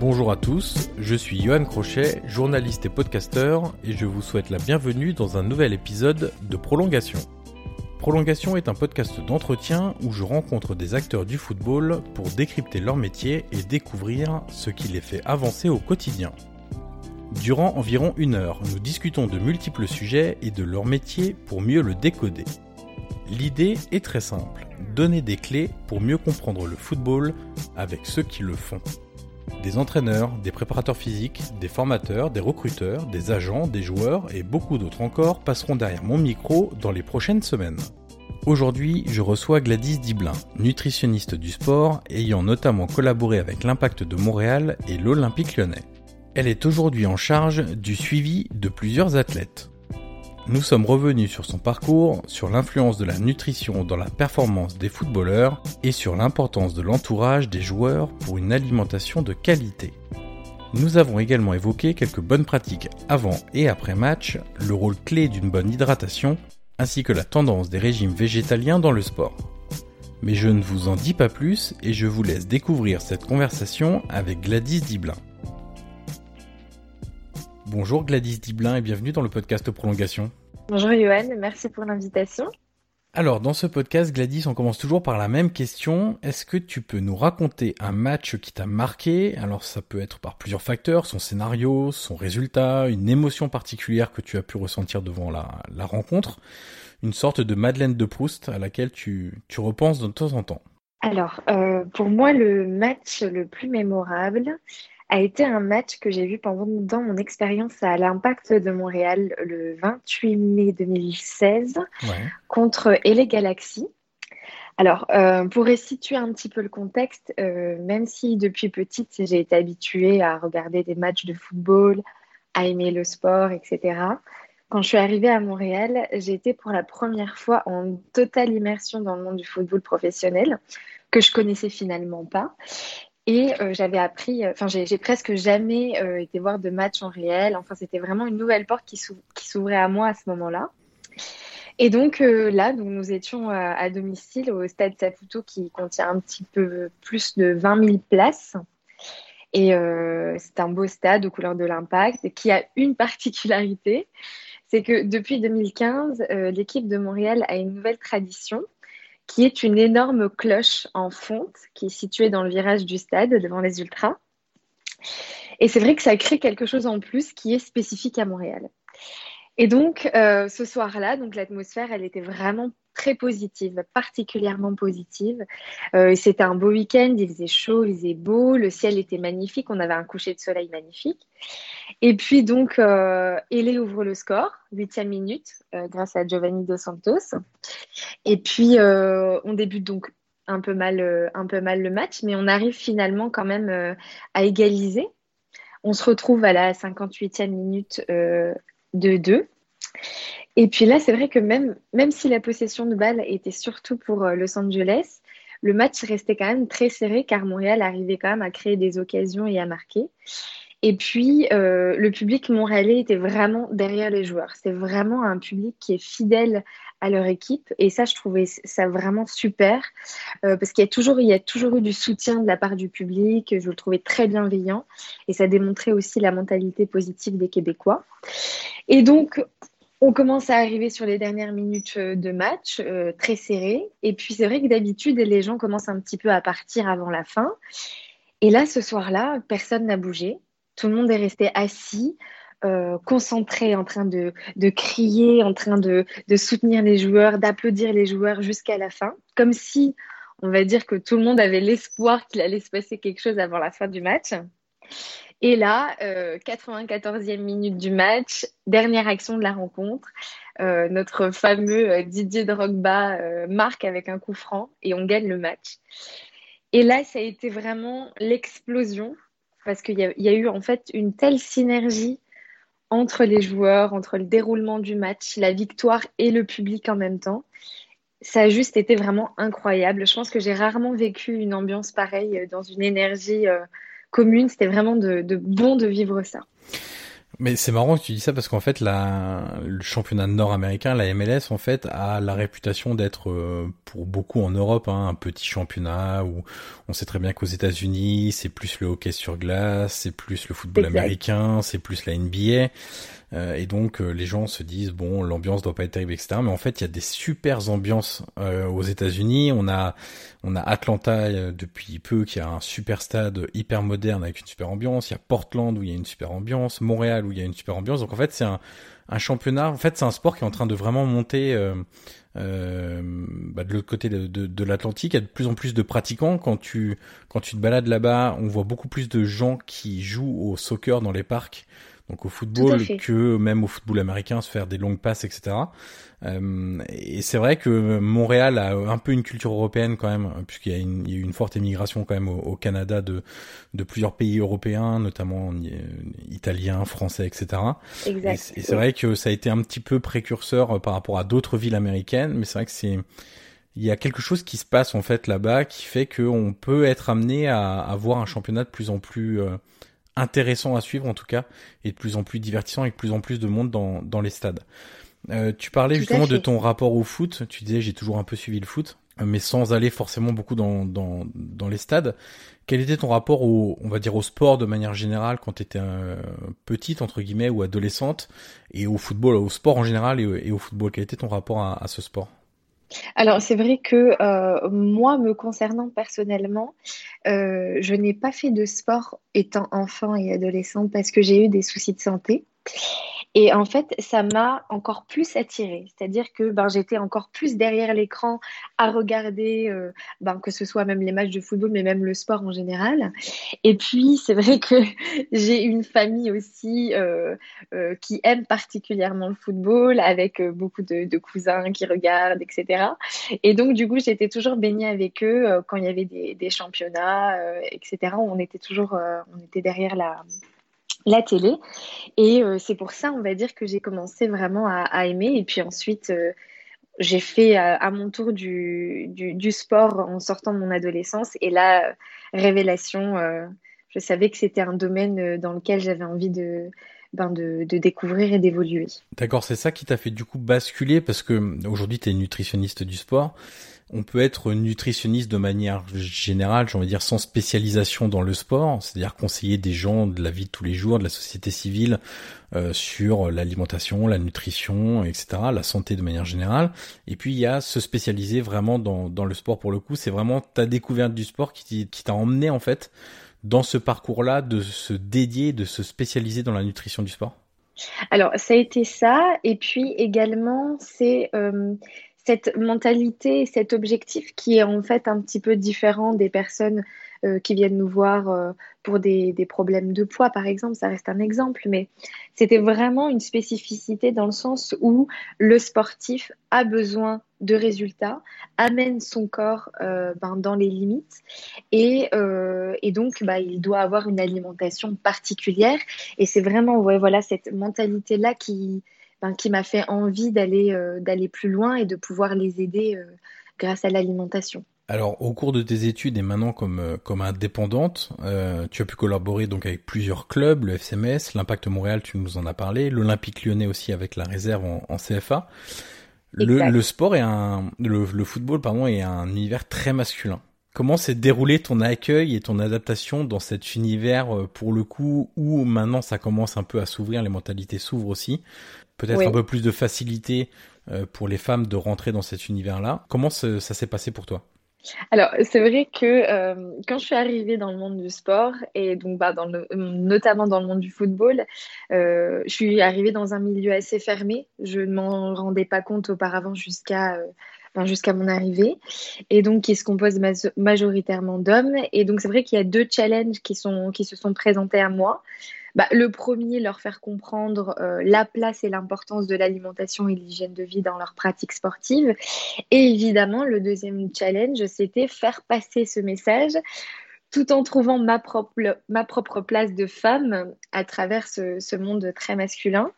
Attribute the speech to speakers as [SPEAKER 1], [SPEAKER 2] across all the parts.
[SPEAKER 1] Bonjour à tous, je suis Johan Crochet, journaliste et podcasteur, et je vous souhaite la bienvenue dans un nouvel épisode de Prolongation. Prolongation est un podcast d'entretien où je rencontre des acteurs du football pour décrypter leur métier et découvrir ce qui les fait avancer au quotidien. Durant environ une heure, nous discutons de multiples sujets et de leur métier pour mieux le décoder. L'idée est très simple, donner des clés pour mieux comprendre le football avec ceux qui le font. Des entraîneurs, des préparateurs physiques, des formateurs, des recruteurs, des agents, des joueurs et beaucoup d'autres encore passeront derrière mon micro dans les prochaines semaines. Aujourd'hui, je reçois Gladys Diblin, nutritionniste du sport, ayant notamment collaboré avec l'Impact de Montréal et l'Olympique lyonnais. Elle est aujourd'hui en charge du suivi de plusieurs athlètes. Nous sommes revenus sur son parcours, sur l'influence de la nutrition dans la performance des footballeurs et sur l'importance de l'entourage des joueurs pour une alimentation de qualité. Nous avons également évoqué quelques bonnes pratiques avant et après match, le rôle clé d'une bonne hydratation, ainsi que la tendance des régimes végétaliens dans le sport. Mais je ne vous en dis pas plus et je vous laisse découvrir cette conversation avec Gladys Diblin. Bonjour Gladys Diblin et bienvenue dans le podcast Prolongation.
[SPEAKER 2] Bonjour Johan, merci pour l'invitation.
[SPEAKER 1] Alors dans ce podcast Gladys, on commence toujours par la même question. Est-ce que tu peux nous raconter un match qui t'a marqué? Alors ça peut être par plusieurs facteurs, son scénario, son résultat, une émotion particulière que tu as pu ressentir devant la, la rencontre, une sorte de Madeleine de Proust à laquelle tu, tu repenses de temps en temps.
[SPEAKER 2] Alors euh, pour moi le match le plus mémorable, a été un match que j'ai vu pendant mon expérience à l'Impact de Montréal le 28 mai 2016 contre LA Galaxy. Alors, euh, pour restituer un petit peu le contexte, euh, même si depuis petite j'ai été habituée à regarder des matchs de football, à aimer le sport, etc., quand je suis arrivée à Montréal, j'ai été pour la première fois en totale immersion dans le monde du football professionnel, que je connaissais finalement pas. Et euh, j'avais appris, euh, enfin, j'ai presque jamais euh, été voir de match en réel. Enfin, c'était vraiment une nouvelle porte qui s'ouvrait à moi à ce moment-là. Et donc là, nous étions à domicile au stade Saputo qui contient un petit peu plus de 20 000 places. Et c'est un beau stade aux couleurs de l'impact qui a une particularité, c'est que depuis 2015, l'équipe de Montréal a une nouvelle tradition qui est une énorme cloche en fonte qui est située dans le virage du stade devant les ultras. Et c'est vrai que ça crée quelque chose en plus qui est spécifique à Montréal. Et donc, euh, ce soir-là, l'atmosphère, elle était vraiment très positive, particulièrement positive. Euh, c'était un beau week-end, il faisait chaud, il faisait beau, le ciel était magnifique, on avait un coucher de soleil magnifique. Et puis donc, euh, Elé ouvre le score, huitième minute, euh, grâce à Giovanni Dos Santos. Et puis, euh, on débute donc un peu, mal, un peu mal le match, mais on arrive finalement quand même à égaliser. On se retrouve à la 58e minute de 2. Et puis là, c'est vrai que même, même si la possession de balle était surtout pour Los Angeles, le match restait quand même très serré car Montréal arrivait quand même à créer des occasions et à marquer. Et puis, euh, le public montréalais était vraiment derrière les joueurs. C'est vraiment un public qui est fidèle à leur équipe. Et ça, je trouvais ça vraiment super euh, parce qu'il y y a toujours eu du soutien de la part du public. Je le trouvais très bienveillant et ça démontrait aussi la mentalité positive des Québécois. Et donc, on commence à arriver sur les dernières minutes euh, de match, euh, très serré. Et puis, c'est vrai que d'habitude, les gens commencent un petit peu à partir avant la fin. Et là, ce soir-là, personne n'a bougé. Tout le monde est resté assis. Euh, concentré, en train de, crier, en train de soutenir les joueurs, d'applaudir les joueurs jusqu'à la fin, comme si on va dire que tout le monde avait l'espoir qu'il allait se passer quelque chose avant la fin du match. Et là, euh, 94e minute du match, dernière action de la rencontre, euh, notre fameux euh, Didier Drogba euh, marque avec un coup franc et on gagne le match. Et là, ça a été vraiment l'explosion parce qu'il y, a eu en fait une telle synergie entre les joueurs, entre le déroulement du match, la victoire et le public en même temps. Ça a juste été vraiment incroyable. Je pense que j'ai rarement vécu une ambiance pareille euh, dans une énergie euh, commune. C'était vraiment de, de, bon de vivre ça.
[SPEAKER 1] Mais c'est marrant que tu dis ça parce qu'en fait, la, le championnat nord-américain, la MLS, en fait, a la réputation d'être, euh, pour beaucoup en Europe, hein, un petit championnat où on sait très bien qu'aux États-Unis, c'est plus le hockey sur glace, c'est plus le football exact. américain, c'est plus la NBA. Euh, et donc euh, les gens se disent bon l'ambiance doit pas être terrible etc. Mais en fait il y a des super ambiances euh, aux États-Unis. On a on a Atlanta depuis peu qui a un super stade hyper moderne avec une super ambiance. Il y a Portland où il y a une super ambiance, Montréal où il y a une super ambiance. Donc en fait c'est un championnat. En fait, c'est un sport qui est en train de vraiment monter bah, de l'autre côté de, de, de l'Atlantique. Il y a de plus en plus de pratiquants. Quand tu quand tu te balades là-bas, on voit beaucoup plus de gens qui jouent au soccer dans les parcs donc au football que même au football américain se faire des longues passes etc euh, et c'est vrai que Montréal a un peu une culture européenne quand même puisqu'il y a, une, il y a eu une forte émigration quand même au, au, Canada de de plusieurs pays européens notamment euh, italiens français etc
[SPEAKER 2] exact.
[SPEAKER 1] et, et c'est vrai que ça a été un petit peu précurseur euh, par rapport à d'autres villes américaines mais c'est vrai que c'est il y a quelque chose qui se passe en fait là-bas qui fait qu'on peut être amené à avoir un championnat de plus en plus euh, intéressant à suivre en tout cas, et de plus en plus divertissant avec de plus en plus de monde dans, dans les stades. Euh, tu parlais tout justement de ton rapport au foot, tu disais j'ai toujours un peu suivi le foot, mais sans aller forcément beaucoup dans, dans, dans les stades. Quel était ton rapport au, on va dire, au sport de manière générale quand tu étais euh, petite, entre guillemets, ou adolescente, et au football, au sport en général et, et au football? Quel était ton rapport à, à ce sport?
[SPEAKER 2] Alors, c'est vrai que euh, moi, me concernant personnellement, euh, je n'ai pas fait de sport étant enfant et adolescente parce que j'ai eu des soucis de santé. Et en fait, ça m'a encore plus attirée. C'est-à-dire que ben, j'étais encore plus derrière l'écran à regarder, euh, ben, que ce soit même les matchs de football, mais même le sport en général. Et puis, c'est vrai que j'ai une famille aussi euh, euh, qui aime particulièrement le football, avec beaucoup de, cousins qui regardent, etc. Et donc, du coup, j'étais toujours baignée avec eux quand il y avait des, des championnats, etc. On était toujours, on était derrière la la télé. Et euh, c'est pour ça, on va dire, que j'ai commencé vraiment à, aimer. Et puis ensuite, euh, j'ai fait à, à, mon tour du, du, sport en sortant de mon adolescence. Et là, révélation, euh, je savais que c'était un domaine dans lequel j'avais envie de, ben de, de, découvrir et d'évoluer.
[SPEAKER 1] D'accord, c'est ça qui t'a fait du coup basculer parce que aujourd'hui tu es nutritionniste du sport on peut être nutritionniste de manière générale, j'ai envie de dire sans spécialisation dans le sport, c'est-à-dire conseiller des gens de la vie de tous les jours, de la société civile euh, sur l'alimentation, la nutrition, etc., la santé de manière générale. Et puis il y a se spécialiser vraiment dans, le sport pour le coup, c'est vraiment ta découverte du sport qui t'a emmené en fait dans ce parcours-là de se dédier, de se spécialiser dans la nutrition du sport?
[SPEAKER 2] Alors ça a été ça, et puis également c'est euh, cette mentalité, cet objectif qui est en fait un petit peu différent des personnes euh, qui viennent nous voir euh, pour des, problèmes de poids, par exemple, ça reste un exemple, mais c'était vraiment une spécificité dans le sens où le sportif a besoin de résultats, amène son corps euh, ben, dans les limites et, donc bah, il doit avoir une alimentation particulière. Et c'est vraiment voilà, cette mentalité-là qui, ben, qui m'a fait envie d'aller euh, d'aller plus loin et de pouvoir les aider euh, grâce à l'alimentation.
[SPEAKER 1] Alors, au cours de tes études et maintenant comme euh, comme indépendante, euh, tu as pu collaborer donc avec plusieurs clubs, le FCMS, l'Impact Montréal, tu nous en as parlé, l'Olympique Lyonnais aussi avec la réserve en, en CFA. Le, sport est un, le, le, football pardon est un univers très masculin. Comment s'est déroulé ton accueil et ton adaptation dans cet univers pour le coup où maintenant ça commence un peu à s'ouvrir, les mentalités s'ouvrent aussi, peut-être un peu plus de facilité euh, pour les femmes de rentrer dans cet univers-là. Comment ça s'est passé pour toi?
[SPEAKER 2] Alors, c'est vrai que euh, quand je suis arrivée dans le monde du sport, et donc bah, dans le, notamment dans le monde du football, euh, je suis arrivée dans un milieu assez fermé. Je ne m'en rendais pas compte auparavant jusqu'à euh, jusqu'à mon arrivée. Et donc, qui se compose majoritairement d'hommes. Et donc, c'est vrai qu'il y a deux challenges qui, sont, qui se sont présentés à moi. Bah, le premier, leur faire comprendre euh, la place et l'importance de l'alimentation et l'hygiène de vie dans leur pratique sportive. Et évidemment, le deuxième challenge, c'était faire passer ce message tout en trouvant ma propre, ma propre place de femme à travers ce, monde très masculin.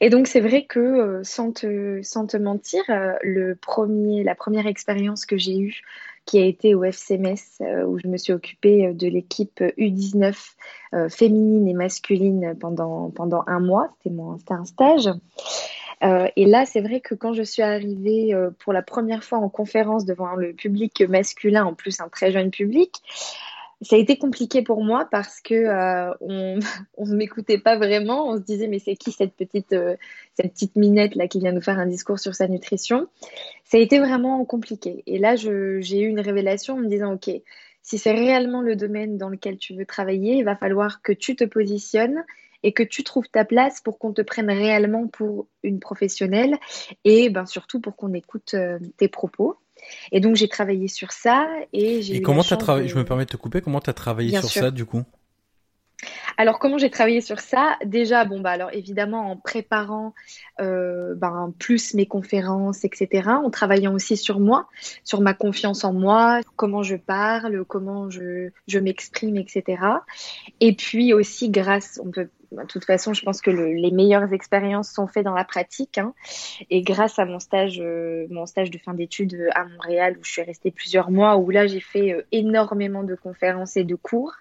[SPEAKER 2] Et donc c'est vrai que euh, sans, te, mentir, euh, le premier, la première expérience que j'ai eue qui a été au FCMS, euh, où je me suis occupée de l'équipe U19 euh, féminine et masculine pendant, pendant un mois. C'était un stage. et là, c'est vrai que quand je suis arrivée pour la première fois en conférence devant le public masculin, en plus un très jeune public, ça a été compliqué pour moi parce que euh, on ne m'écoutait pas vraiment. On se disait mais c'est qui cette petite euh, cette petite minette là qui vient nous faire un discours sur sa nutrition? Ça a été vraiment compliqué. Et là j'ai eu une révélation en me disant ok si c'est réellement le domaine dans lequel tu veux travailler, il va falloir que tu te positionnes et que tu trouves ta place pour qu'on te prenne réellement pour une professionnelle et ben surtout pour qu'on écoute euh, tes propos. Et donc j'ai travaillé sur ça et j'ai.
[SPEAKER 1] Et comment tu as travaillé Je me permets de te couper. Comment tu as travaillé sur ça du coup?
[SPEAKER 2] Alors comment j'ai travaillé sur ça? Déjà, bon bah alors évidemment en préparant euh, ben, plus mes conférences, etc. En travaillant aussi sur moi, sur ma confiance en moi, comment je parle, comment je, je m'exprime, etc. Et puis aussi grâce, on peut de toute façon, je pense que les meilleures expériences sont faites dans la pratique. Hein. Et grâce à mon stage, euh, mon stage de fin d'études euh, à Montréal, où je suis restée plusieurs mois, où là j'ai fait euh, énormément de conférences et de cours.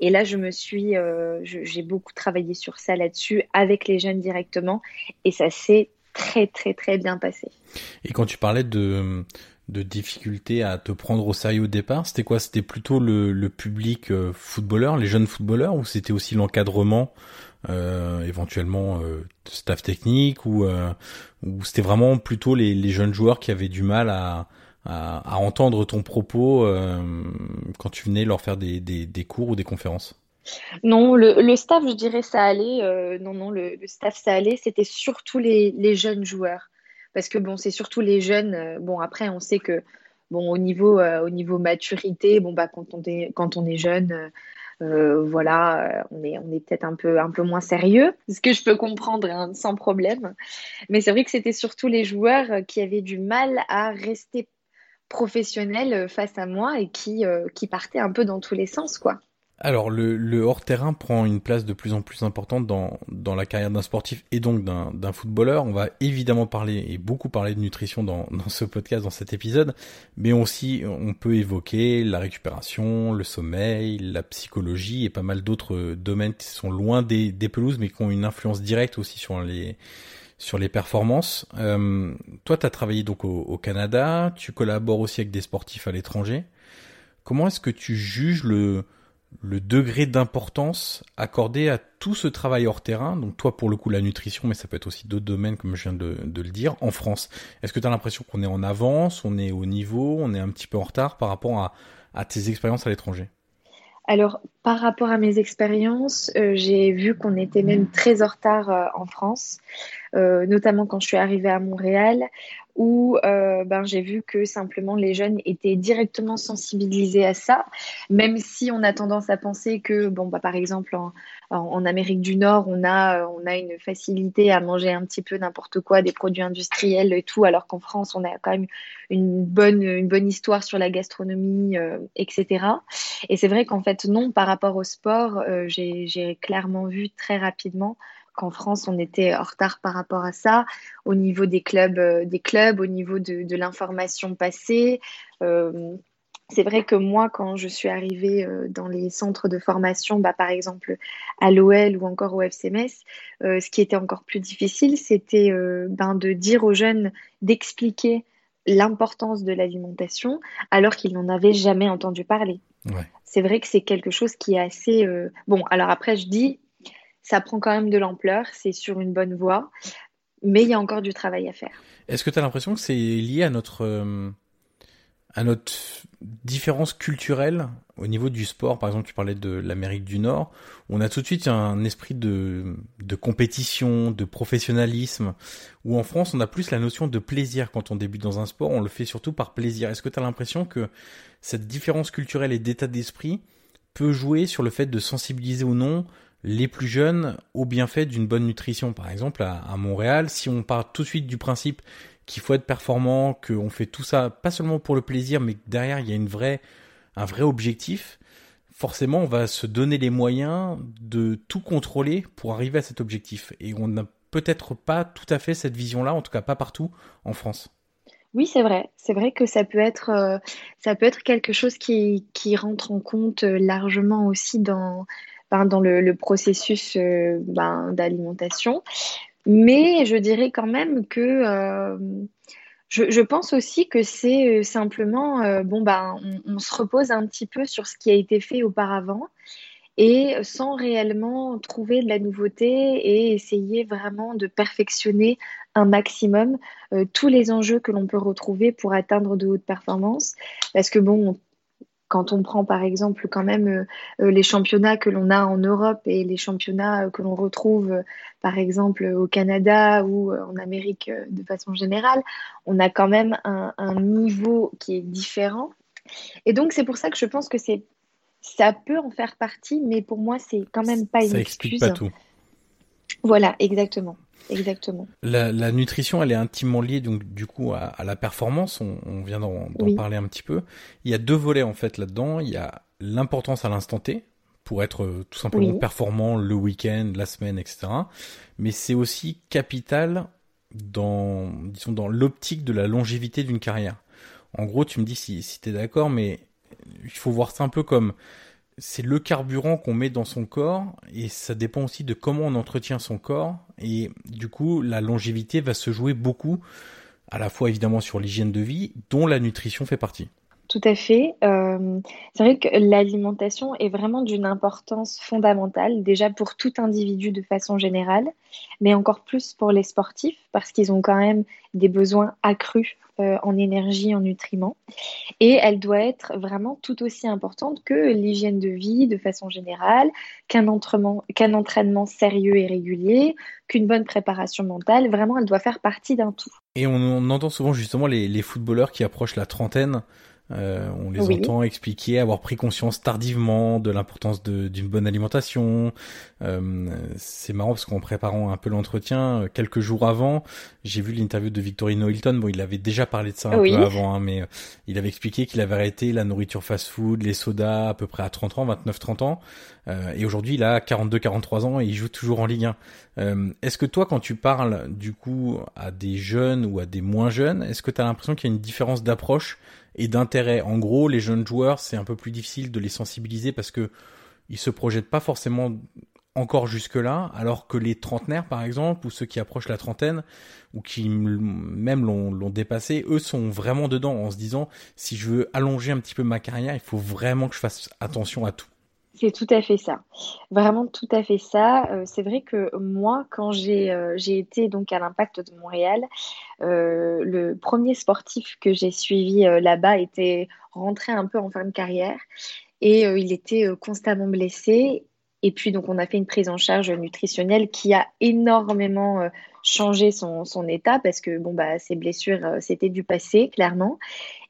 [SPEAKER 2] Et là, je me suis, j'ai beaucoup travaillé sur ça là-dessus avec les jeunes directement, et ça s'est très très très bien passé.
[SPEAKER 1] Et quand tu parlais de de difficulté à te prendre au sérieux au départ? C'était quoi? C'était plutôt le, public euh, footballeur, les jeunes footballeurs, ou c'était aussi l'encadrement, euh, éventuellement euh, staff technique, ou, c'était vraiment plutôt les, jeunes joueurs qui avaient du mal à, entendre ton propos quand tu venais leur faire des, cours ou des conférences?
[SPEAKER 2] Non, le, staff, je dirais, ça allait. non, non, le, staff, ça allait. C'était surtout les, jeunes joueurs parce que bon, c'est surtout les jeunes. Euh, bon, après, on sait que bon, au niveau, euh, au niveau maturité, bon, bah, quand on est, jeune, euh, voilà, on est, on est peut-être un peu, un peu moins sérieux, ce que je peux comprendre hein, sans problème. Mais c'est vrai que c'était surtout les joueurs qui avaient du mal à rester professionnels face à moi et qui, qui partaient un peu dans tous les sens, quoi.
[SPEAKER 1] Alors le, hors-terrain prend une place de plus en plus importante dans, dans la carrière d'un sportif et donc d'un footballeur. On va évidemment parler et beaucoup parler de nutrition dans, dans ce podcast, dans cet épisode, mais aussi on peut évoquer la récupération, le sommeil, la psychologie et pas mal d'autres domaines qui sont loin des, des pelouses mais qui ont une influence directe aussi sur les sur les performances. Euh, toi, tu as travaillé donc au, au Canada, tu collabores aussi avec des sportifs à l'étranger. Comment est-ce que tu juges le le degré d'importance accordé à tout ce travail hors terrain, donc toi pour le coup la nutrition, mais ça peut être aussi d'autres domaines comme je viens de, le dire, en France. Est-ce que tu as l'impression qu'on est en avance, on est au niveau, on est un petit peu en retard par rapport à, à tes expériences à l'étranger?
[SPEAKER 2] Alors, par rapport à mes expériences, euh, j'ai vu qu'on était même très en retard euh, en France, euh, notamment quand je suis arrivée à Montréal où ben, j'ai vu que simplement les jeunes étaient directement sensibilisés à ça, même si on a tendance à penser que, bon, bah, par exemple, en, en, Amérique du Nord, on a, on a une facilité à manger un petit peu n'importe quoi, des produits industriels et tout, alors qu'en France, on a quand même une bonne, une bonne histoire sur la gastronomie, euh, etc. Et c'est vrai qu'en fait, non, par rapport au sport, euh, j'ai clairement vu très rapidement qu'en France, on était en retard par rapport à ça, au niveau des clubs, euh, des clubs au niveau de, l'information passée. C'est vrai que moi, quand je suis arrivée euh, dans les centres de formation, bah, par exemple à l'OL ou encore au FCMS, euh, ce qui était encore plus difficile, c'était euh, ben, de dire aux jeunes d'expliquer l'importance de l'alimentation alors qu'ils n'en avaient jamais entendu parler. C'est vrai que c'est quelque chose qui est assez... Bon, alors après, je dis, ça prend quand même de l'ampleur, c'est sur une bonne voie, mais il y a encore du travail à faire.
[SPEAKER 1] Est-ce que tu as l'impression que c'est lié à notre à notre différence culturelle au niveau du sport. Par exemple, tu parlais de l'Amérique du Nord. On a tout de suite un esprit de, compétition, de professionnalisme, où en France, on a plus la notion de plaisir quand on débute dans un sport. On le fait surtout par plaisir. Est-ce que tu as l'impression que cette différence culturelle et d'état d'esprit peut jouer sur le fait de sensibiliser ou non les plus jeunes au bienfait d'une bonne nutrition? Par exemple, à, à Montréal, si on part tout de suite du principe qu'il faut être performant, qu'on fait tout ça pas seulement pour le plaisir, mais que derrière il y a une vraie, un vrai objectif, forcément on va se donner les moyens de tout contrôler pour arriver à cet objectif. Et on n'a peut-être pas tout à fait cette vision-là, en tout cas pas partout en France.
[SPEAKER 2] Oui, c'est vrai. C'est vrai que ça peut être, euh, ça peut être quelque chose qui, qui rentre en compte euh, largement aussi dans, dans le, processus euh, ben, d'alimentation. Mais je dirais quand même que euh, je, pense aussi que c'est euh, simplement, euh, bon, bah, on, se repose un petit peu sur ce qui a été fait auparavant et sans réellement trouver de la nouveauté et essayer vraiment de perfectionner un maximum tous les enjeux que l'on peut retrouver pour atteindre de hautes performances. Parce que bon, quand on prend par exemple quand même euh, euh, les championnats que l'on a en Europe et les championnats euh, que l'on retrouve par exemple au Canada ou en Amérique de façon générale, on a quand même un, niveau qui est différent. Et donc c'est pour ça que je pense que c'est ça peut en faire partie, mais pour moi c'est quand même pas une
[SPEAKER 1] ça explique pas tout.
[SPEAKER 2] Voilà, exactement. Exactement.
[SPEAKER 1] La, nutrition, elle est intimement liée donc du coup à, la performance. On, vient d'en parler un petit peu. Il y a deux volets en fait là-dedans. Il y a l'importance à l'instant T pour être euh, tout simplement performant le week-end, la semaine, etc. Mais c'est aussi capital dans disons dans l'optique de la longévité d'une carrière. En gros, tu me dis si, si tu es d'accord, mais il faut voir ça un peu comme c'est le carburant qu'on met dans son corps et ça dépend aussi de comment on entretient son corps et du coup la longévité va se jouer beaucoup à la fois évidemment sur l'hygiène de vie dont la nutrition fait partie.
[SPEAKER 2] Tout à fait. Euh, c'est vrai que l'alimentation est vraiment d'une importance fondamentale, déjà pour tout individu de façon générale, mais encore plus pour les sportifs, parce qu'ils ont quand même des besoins accrus euh, en énergie, en nutriments. Et elle doit être vraiment tout aussi importante que l'hygiène de vie de façon générale, qu'un entraînement, sérieux et régulier, qu'une bonne préparation mentale. Vraiment, elle doit faire partie d'un tout.
[SPEAKER 1] Et on, entend souvent justement les footballeurs qui approchent la trentaine euh, on les entend expliquer, avoir pris conscience tardivement de l'importance d'une bonne alimentation. Euh, c'est marrant parce qu'en préparant un peu l'entretien, euh, quelques jours avant, j'ai vu l'interview de Victorino Hilton. Bon, il avait déjà parlé de ça un peu avant, hein, mais il avait expliqué qu'il avait arrêté la nourriture fast-food, les sodas à peu près à 30 ans, 29-30 ans. et aujourd'hui, il a 42-43 ans et il joue toujours en Ligue 1. est-ce que toi, quand tu parles du coup à des jeunes ou à des moins jeunes, est-ce que tu as l'impression qu'il y a une différence d'approche et d'intérêt. En gros, les jeunes joueurs, c'est un peu plus difficile de les sensibiliser parce que ils se projettent pas forcément encore jusque-là, alors que les trentenaires, par exemple, ou ceux qui approchent la trentaine, ou qui même l'ont dépassé, eux sont vraiment dedans en se disant, si je veux allonger un petit peu ma carrière, il faut vraiment que je fasse attention à tout.
[SPEAKER 2] C'est tout à fait ça. Vraiment tout à fait ça. Euh, c'est vrai que moi, quand j'ai euh, été donc à l'Impact de Montréal, euh, le premier sportif que j'ai suivi là-bas était rentré un peu en fin de carrière et il était constamment blessé. Et puis donc on a fait une prise en charge nutritionnelle qui a énormément changé son, son, état parce que bon bah ses blessures c'était du passé clairement.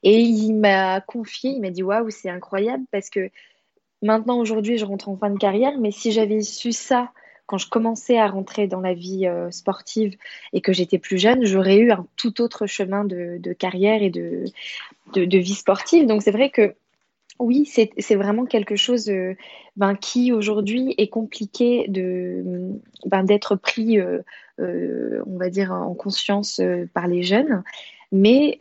[SPEAKER 2] Et il m'a confié, il m'a dit waouh c'est incroyable parce que Maintenant, aujourd'hui, je rentre en fin de carrière, mais si j'avais su ça quand je commençais à rentrer dans la vie euh, sportive et que j'étais plus jeune, j'aurais eu un tout autre chemin de, carrière et de, vie sportive. Donc c'est vrai que oui, c'est vraiment quelque chose euh, ben, qui aujourd'hui est compliqué de ben, d'être pris, euh, on va dire, en conscience par les jeunes. Mais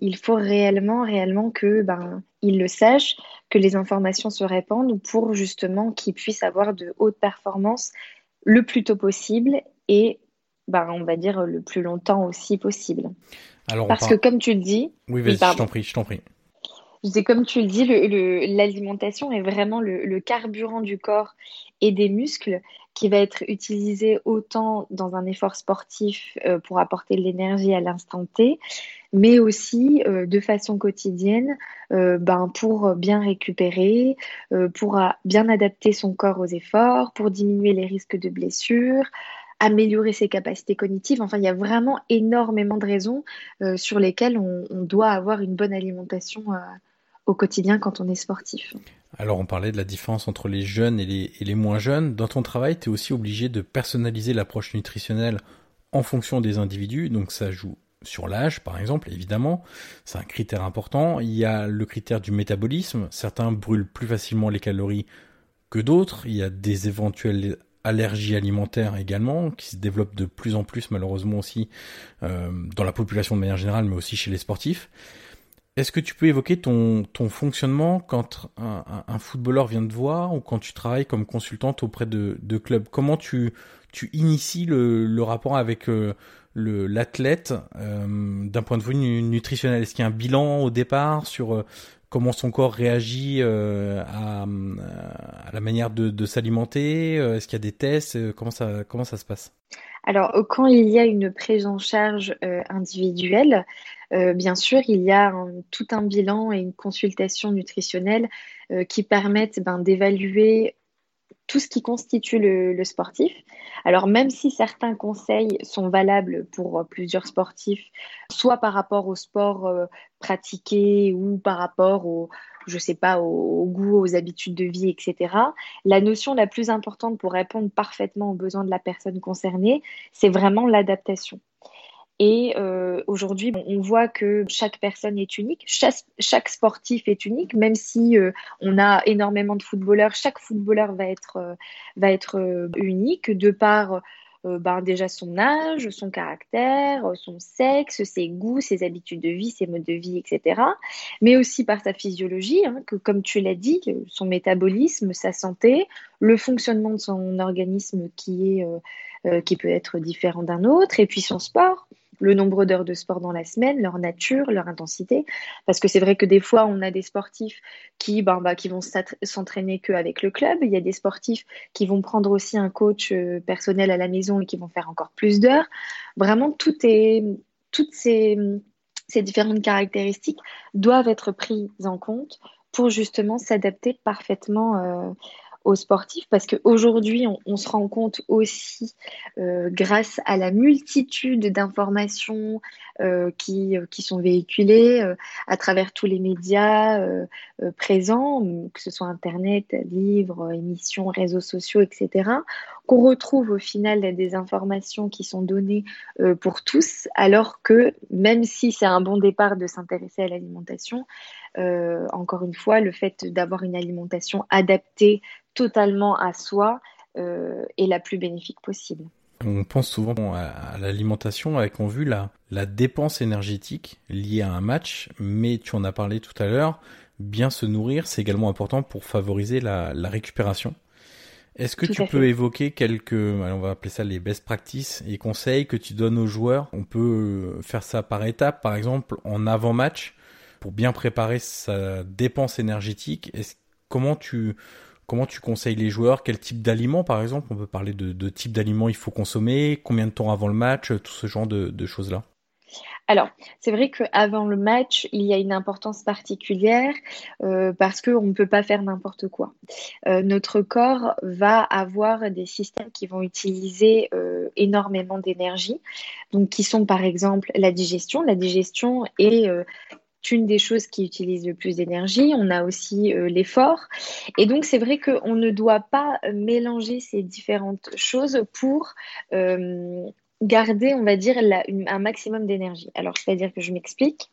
[SPEAKER 2] il faut réellement, réellement que ben, il le sache, que les informations se répandent pour justement qu'ils puissent avoir de hautes performances le plus tôt possible et bah, on va dire le plus longtemps aussi possible. Alors, Parce que comme tu le dis...
[SPEAKER 1] Oui, vas-y, je t'en prie, je t'en prie.
[SPEAKER 2] Je comme tu le dis, l'alimentation est vraiment le, carburant du corps et des muscles qui va être utilisé autant dans un effort sportif euh, pour apporter de l'énergie à l'instant T, mais aussi euh, de façon quotidienne euh, ben, pour bien récupérer, pour bien adapter son corps aux efforts, pour diminuer les risques de blessures, améliorer ses capacités cognitives. Enfin, il y a vraiment énormément de raisons sur lesquelles on, doit avoir une bonne alimentation au quotidien quand on est sportif.
[SPEAKER 1] Alors on parlait de la différence entre les jeunes et les, moins jeunes. Dans ton travail, tu es aussi obligé de personnaliser l'approche nutritionnelle en fonction des individus. Donc ça joue sur l'âge, par exemple, évidemment. C'est un critère important. Il y a le critère du métabolisme. Certains brûlent plus facilement les calories que d'autres. Il y a des éventuelles allergies alimentaires également, qui se développent de plus en plus malheureusement aussi euh, dans la population de manière générale, mais aussi chez les sportifs. Est-ce que tu peux évoquer ton, fonctionnement quand un, footballeur vient te voir ou quand tu travailles comme consultante auprès de, clubs? Comment tu, inities le, rapport avec euh, l'athlète euh, d'un point de vue nutritionnel? Est-ce qu'il y a un bilan au départ sur euh, comment son corps réagit à, la manière de, s'alimenter Est-ce qu'il y a des tests Comment ça, comment ça se passe?
[SPEAKER 2] Alors, quand il y a une prise en charge individuelle, euh, bien sûr, il y a tout un bilan et une consultation nutritionnelle euh, qui permettent ben, d'évaluer tout ce qui constitue le, sportif. Alors même si certains conseils sont valables pour plusieurs sportifs, soit par rapport au sport euh, pratiqué ou par rapport au, je sais pas, au, goût, aux habitudes de vie, etc. La notion la plus importante pour répondre parfaitement aux besoins de la personne concernée, c'est vraiment l'adaptation. Et euh, aujourd'hui, on voit que chaque personne est unique, chaque, sportif est unique, même si euh, on a énormément de footballeurs, chaque footballeur va être, euh, va être unique de par ben, déjà son âge, son caractère, son sexe, ses goûts, ses habitudes de vie, ses modes de vie, etc. Mais aussi par sa physiologie, hein, que comme tu l'as dit, son métabolisme, sa santé, le fonctionnement de son organisme qui, est, qui peut être différent d'un autre, et puis son sport le nombre d'heures de sport dans la semaine, leur nature, leur intensité. Parce que c'est vrai que des fois, on a des sportifs qui, ben, bah, qui vont s'entraîner qu'avec le club. Il y a des sportifs qui vont prendre aussi un coach euh, personnel à la maison et qui vont faire encore plus d'heures. Vraiment, tout est, toutes ces, ces différentes caractéristiques doivent être prises en compte pour justement s'adapter parfaitement euh, aux sportifs parce qu'aujourd'hui, on, on, se rend compte aussi, euh, grâce à la multitude d'informations euh, qui, euh, qui, sont véhiculées à travers tous les médias présents, que ce soit Internet, livres, émissions, réseaux sociaux, etc., qu'on retrouve au final des informations qui sont données pour tous, alors que même si c'est un bon départ de s'intéresser à l'alimentation, encore une fois, le fait d'avoir une alimentation adaptée totalement à soi euh, est la plus bénéfique possible.
[SPEAKER 1] On pense souvent à, l'alimentation avec en vue la, la dépense énergétique liée à un match, mais tu en as parlé tout à l'heure, bien se nourrir, c'est également important pour favoriser la, récupération. Est-ce que tu peux évoquer quelques, on va appeler ça les best practices et conseils que tu donnes aux joueurs? On peut faire ça par étapes, par exemple en avant-match, pour bien préparer sa dépense énergétique. comment tu Comment tu conseilles les joueurs? Quel type d'aliments, par exemple? On peut parler de, type d'aliments il faut consommer, combien de temps avant le match, tout ce genre de, choses-là.
[SPEAKER 2] Alors, c'est vrai qu'avant le match, il y a une importance particulière euh, parce qu'on ne peut pas faire n'importe quoi. Euh, notre corps va avoir des systèmes qui vont utiliser euh, énormément d'énergie, donc qui sont par exemple la digestion. La digestion est une des choses qui utilise le plus d'énergie. On a aussi euh, l'effort. Et donc, c'est vrai qu'on ne doit pas mélanger ces différentes choses pour euh, garder, on va dire, un maximum d'énergie. Alors, c'est-à-dire que je m'explique.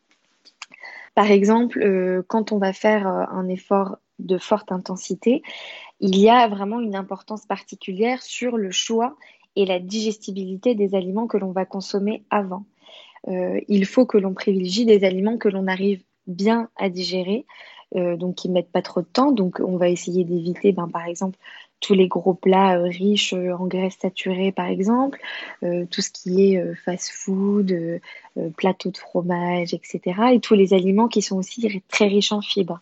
[SPEAKER 2] Par exemple, euh, quand on va faire un effort de forte intensité, il y a vraiment une importance particulière sur le choix et la digestibilité des aliments que l'on va consommer avant. Euh, il faut que l'on privilégie des aliments que l'on arrive bien à digérer, donc qui mettent pas trop de temps. Donc on va essayer d'éviter, ben, par exemple, tous les gros plats riches en graisses saturées, par exemple, tout ce qui est fast-food, plateau de fromage, etc. Et tous les aliments qui sont aussi très riches en fibres,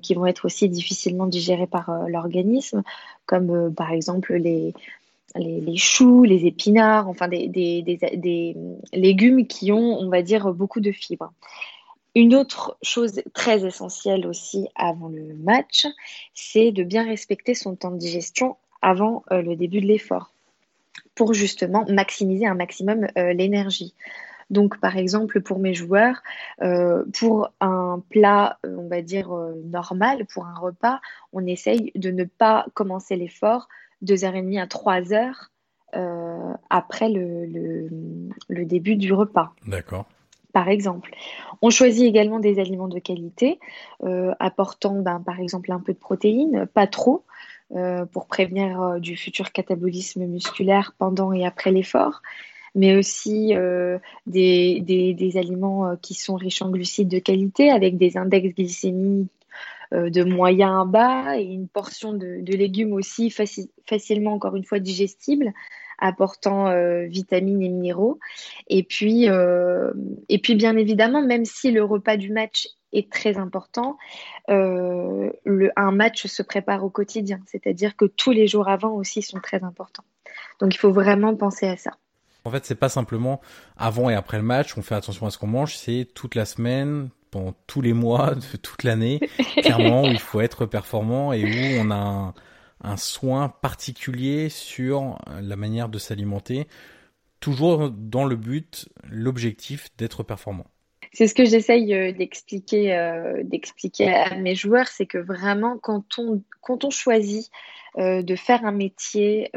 [SPEAKER 2] qui vont être aussi difficilement digérés par l'organisme, comme par exemple les, les, choux, les épinards, enfin des, légumes qui ont, on va dire, beaucoup de fibres. Une autre chose très essentielle aussi avant le match, c'est de bien respecter son temps de digestion avant euh, le début de l'effort pour justement maximiser un maximum euh, l'énergie. Donc, par exemple, pour mes joueurs, euh, pour un plat, on va dire normal, pour un repas, on essaye de ne pas commencer l'effort 2h30 à 3h euh, après le, le, début du repas.
[SPEAKER 1] D'accord.
[SPEAKER 2] Par exemple. On choisit également des aliments de qualité, euh, apportant ben, par exemple un peu de protéines, pas trop, euh, pour prévenir du futur catabolisme musculaire pendant et après l'effort mais aussi des, des, des, aliments qui sont riches en glucides de qualité avec des index glycémiques de moyen à bas et une portion de, légumes aussi facilement, encore une fois, digestibles apportant euh, vitamines et minéraux. Et puis, euh, et puis, bien évidemment, même si le repas du match est très important, le, un match se prépare au quotidien, c'est-à-dire que tous les jours avant aussi sont très importants. Donc, il faut vraiment penser à ça.
[SPEAKER 1] En fait, c'est pas simplement avant et après le match, on fait attention à ce qu'on mange, c'est toute la semaine, pendant tous les mois de toute l'année, clairement où il faut être performant et où on a un, soin particulier sur la manière de s'alimenter, toujours dans le but, l'objectif d'être performant.
[SPEAKER 2] C'est ce que j'essaye euh, d'expliquer, euh, d'expliquer à mes joueurs, c'est que vraiment quand on, quand on choisit euh, de faire un métier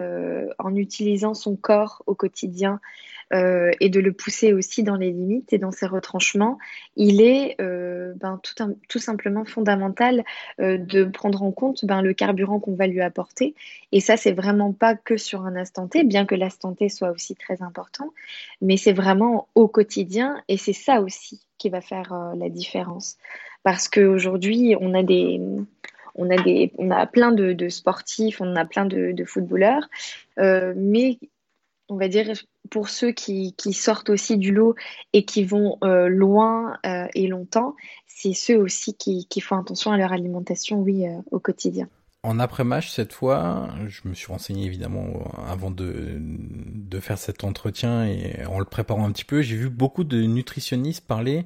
[SPEAKER 2] en utilisant son corps au quotidien, euh, et de le pousser aussi dans les limites et dans ses retranchements, il est euh, ben, tout, simplement fondamental euh, de prendre en compte ben, le carburant qu'on va lui apporter. Et ça, c'est vraiment pas que sur un instant T, bien que l'instant T soit aussi très important, mais c'est vraiment au quotidien et c'est ça aussi qui va faire la différence. Parce qu'aujourd'hui, on a plein de, sportifs, on a plein de footballeurs, mais on va dire, pour ceux qui, sortent aussi du lot et qui vont euh, loin euh, et longtemps, c'est ceux aussi qui, font attention à leur alimentation, oui, euh, au quotidien.
[SPEAKER 1] En après-match, cette fois, je me suis renseigné évidemment avant de, de faire cet entretien et en le préparant un petit peu, j'ai vu beaucoup de nutritionnistes parler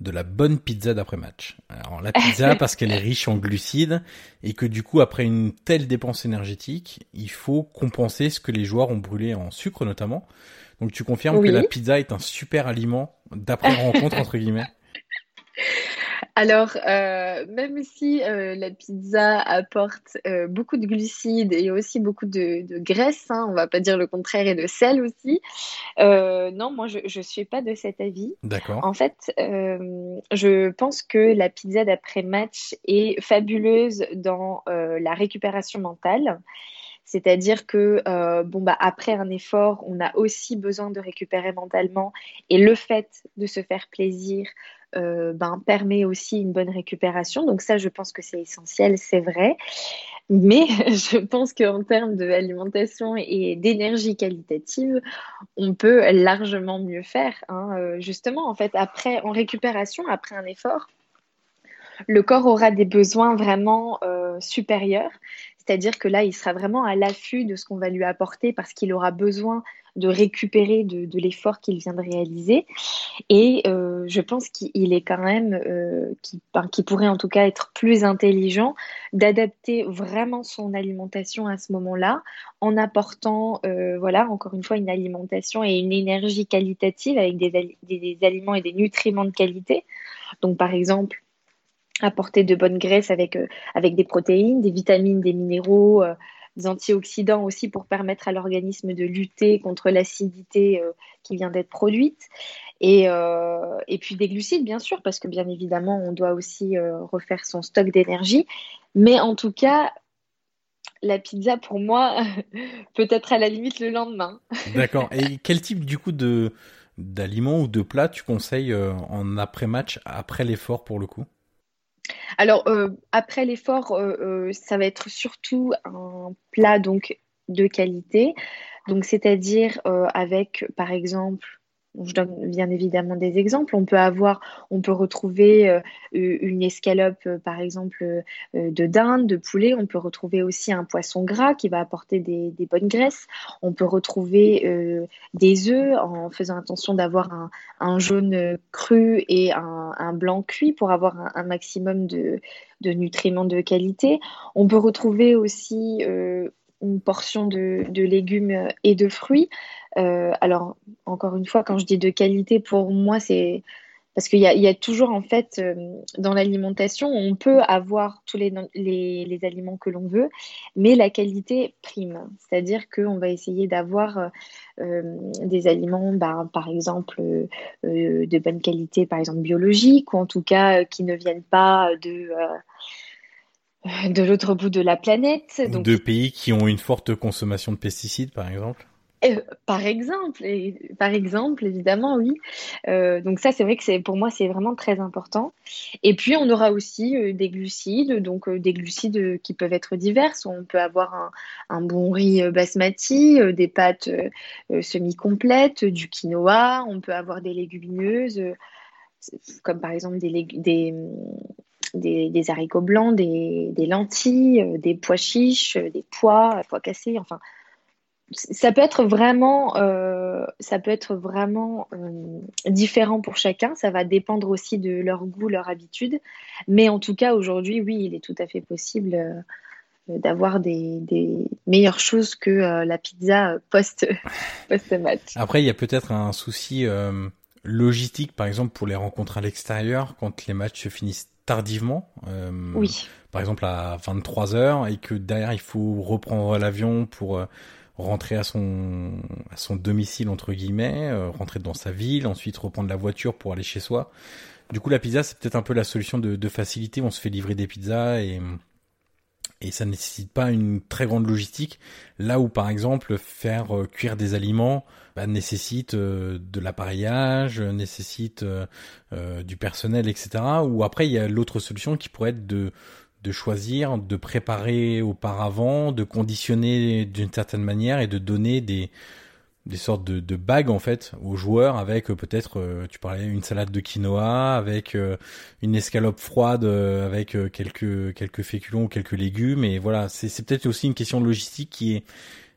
[SPEAKER 1] de la bonne pizza d'après match. Alors la pizza parce qu'elle est riche en glucides et que du coup après une telle dépense énergétique, il faut compenser ce que les joueurs ont brûlé en sucre notamment. Donc tu confirmes que la pizza est un super aliment d'après rencontre entre guillemets?
[SPEAKER 2] Alors, euh, même si euh, la pizza apporte euh, beaucoup de glucides et aussi beaucoup de, graisse, hein, on va pas dire le contraire, et de sel aussi, non, moi je ne suis pas de cet avis.
[SPEAKER 1] D'accord.
[SPEAKER 2] En fait, je pense que la pizza d'après match est fabuleuse dans la récupération mentale. C'est-à-dire que bon bah après un effort, on a aussi besoin de récupérer mentalement et le fait de se faire plaisir, euh, ben, permet aussi une bonne récupération. Donc ça, je pense que c'est essentiel, c'est vrai. Mais je pense qu'en termes d'alimentation et d'énergie qualitative, on peut largement mieux faire. Hein. Euh, justement, en fait, après, en récupération, après un effort, le corps aura des besoins vraiment euh, supérieurs. C'est-à-dire que là, il sera vraiment à l'affût de ce qu'on va lui apporter parce qu'il aura besoin de récupérer de, l'effort qu'il vient de réaliser. Et euh, je pense qu'il est quand même, euh, qui, pourrait en tout cas être plus intelligent d'adapter vraiment son alimentation à ce moment-là en apportant, euh, voilà, encore une fois, une alimentation et une énergie qualitative avec des, des aliments et des nutriments de qualité. Donc, par exemple, apporter de bonnes graisses avec, avec des protéines, des vitamines, des minéraux, des antioxydants aussi pour permettre à l'organisme de lutter contre l'acidité euh, qui vient d'être produite. Et, euh, et, puis des glucides, bien sûr, parce que bien évidemment, on doit aussi euh, refaire son stock d'énergie. Mais en tout cas, la pizza, pour moi, peut être à la limite le lendemain.
[SPEAKER 1] D'accord. Et quel type, du coup, de d'aliments ou de plats tu conseilles en après-match, après l'effort, pour le coup?
[SPEAKER 2] Alors, après l'effort, ça va être surtout un plat donc de qualité. Donc, c'est-à-dire avec, par exemple, je donne bien évidemment des exemples. On peut avoir, on peut retrouver euh, une escalope, euh, par exemple, euh, de dinde, de poulet. On peut retrouver aussi un poisson gras qui va apporter des, bonnes graisses. On peut retrouver des œufs en faisant attention d'avoir un, jaune cru et un, blanc cuit pour avoir un, maximum de, de, nutriments de qualité. On peut retrouver aussi une portion de, légumes et de fruits. Euh, alors, encore une fois, quand je dis de qualité, pour moi, c'est parce qu'il y, a toujours, en fait, euh, dans l'alimentation, on peut avoir tous les, aliments que l'on veut, mais la qualité prime. C'est-à-dire qu'on va essayer d'avoir euh, des aliments, bah, par exemple, de bonne qualité, par exemple biologique, ou en tout cas qui ne viennent pas de de l'autre bout de la planète.
[SPEAKER 1] Donc... De pays qui ont une forte consommation de pesticides, par exemple
[SPEAKER 2] euh, par exemple, et, par exemple, évidemment, oui. Euh, donc ça, c'est vrai que pour moi, c'est vraiment très important. Et puis, on aura aussi euh, des glucides, donc des glucides qui peuvent être divers. On peut avoir un, un bon riz basmati, des pâtes semi-complètes, du quinoa. On peut avoir des légumineuses, comme par exemple des, des des, haricots blancs, des, lentilles, euh, des pois chiches, euh, des pois, pois cassés, enfin. Ça peut être vraiment, euh, ça peut être vraiment différent pour chacun. Ça va dépendre aussi de leur goût, leur habitude. Mais en tout cas, aujourd'hui, oui, il est tout à fait possible d'avoir des, meilleures choses que la pizza post, post-match.
[SPEAKER 1] Après, il y a peut-être un souci logistique, par exemple, pour les rencontres à l'extérieur, quand les matchs se finissent tardivement, euh,
[SPEAKER 2] oui.
[SPEAKER 1] par exemple à 23 heures, et que derrière il faut reprendre l'avion pour euh, rentrer à son à son domicile entre guillemets, euh, rentrer dans sa ville, ensuite reprendre la voiture pour aller chez soi. Du coup, la pizza c'est peut-être un peu la solution de, de facilité. On se fait livrer des pizzas et et ça nécessite pas une très grande logistique. Là où par exemple faire euh, cuire des aliments bah, nécessite euh, de l'appareillage, nécessite euh, du personnel, etc. Ou après il y a l'autre solution qui pourrait être de de choisir, de préparer auparavant, de conditionner d'une certaine manière et de donner des des sortes de, de bagues en fait aux joueurs avec euh, peut-être euh, tu parlais une salade de quinoa avec euh, une escalope froide avec quelques quelques féculents ou quelques légumes. Et voilà c'est c'est peut-être aussi une question de logistique qui est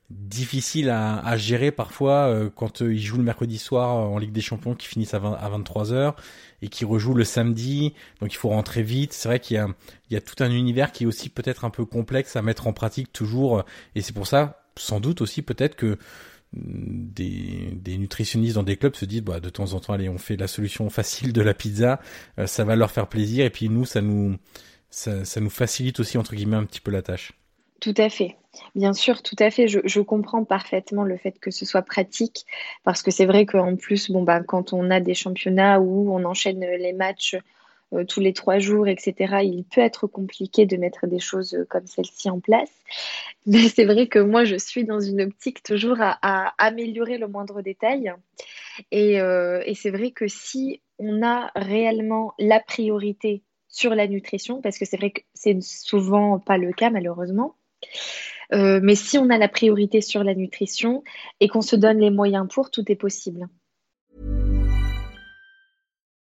[SPEAKER 1] difficile à, à gérer parfois quand ils jouent le mercredi soir en Ligue des Champions qui finissent à, 20, à 23 heures et qui rejouent le samedi. Donc il faut rentrer vite. C'est vrai qu'il y a il y a tout un univers qui est aussi peut-être un peu complexe à mettre en pratique toujours. Et c'est pour ça sans doute aussi peut-être que des, des, nutritionnistes dans des clubs se disent bah, de temps en temps allez on fait la solution facile de la pizza euh, ça va leur faire plaisir. Et puis nous ça nous ça, ça, nous facilite aussi entre guillemets un petit peu la tâche.
[SPEAKER 2] Tout à fait. Bien sûr tout à fait. Je, je comprends parfaitement le fait que ce soit pratique parce que c'est vrai qu'en plus bon bah quand on a des championnats où on enchaîne les matchs euh, tous les trois jours, etc., il peut être compliqué de mettre des choses euh, comme celle-ci en place. Mais c'est vrai que moi, je suis dans une optique toujours à, améliorer le moindre détail. Euh, et, c'est vrai que si on a réellement la priorité sur la nutrition, parce que c'est vrai que c'est souvent pas le cas malheureusement, mais si on a la priorité sur la nutrition et qu'on se donne les moyens pour, tout est possible.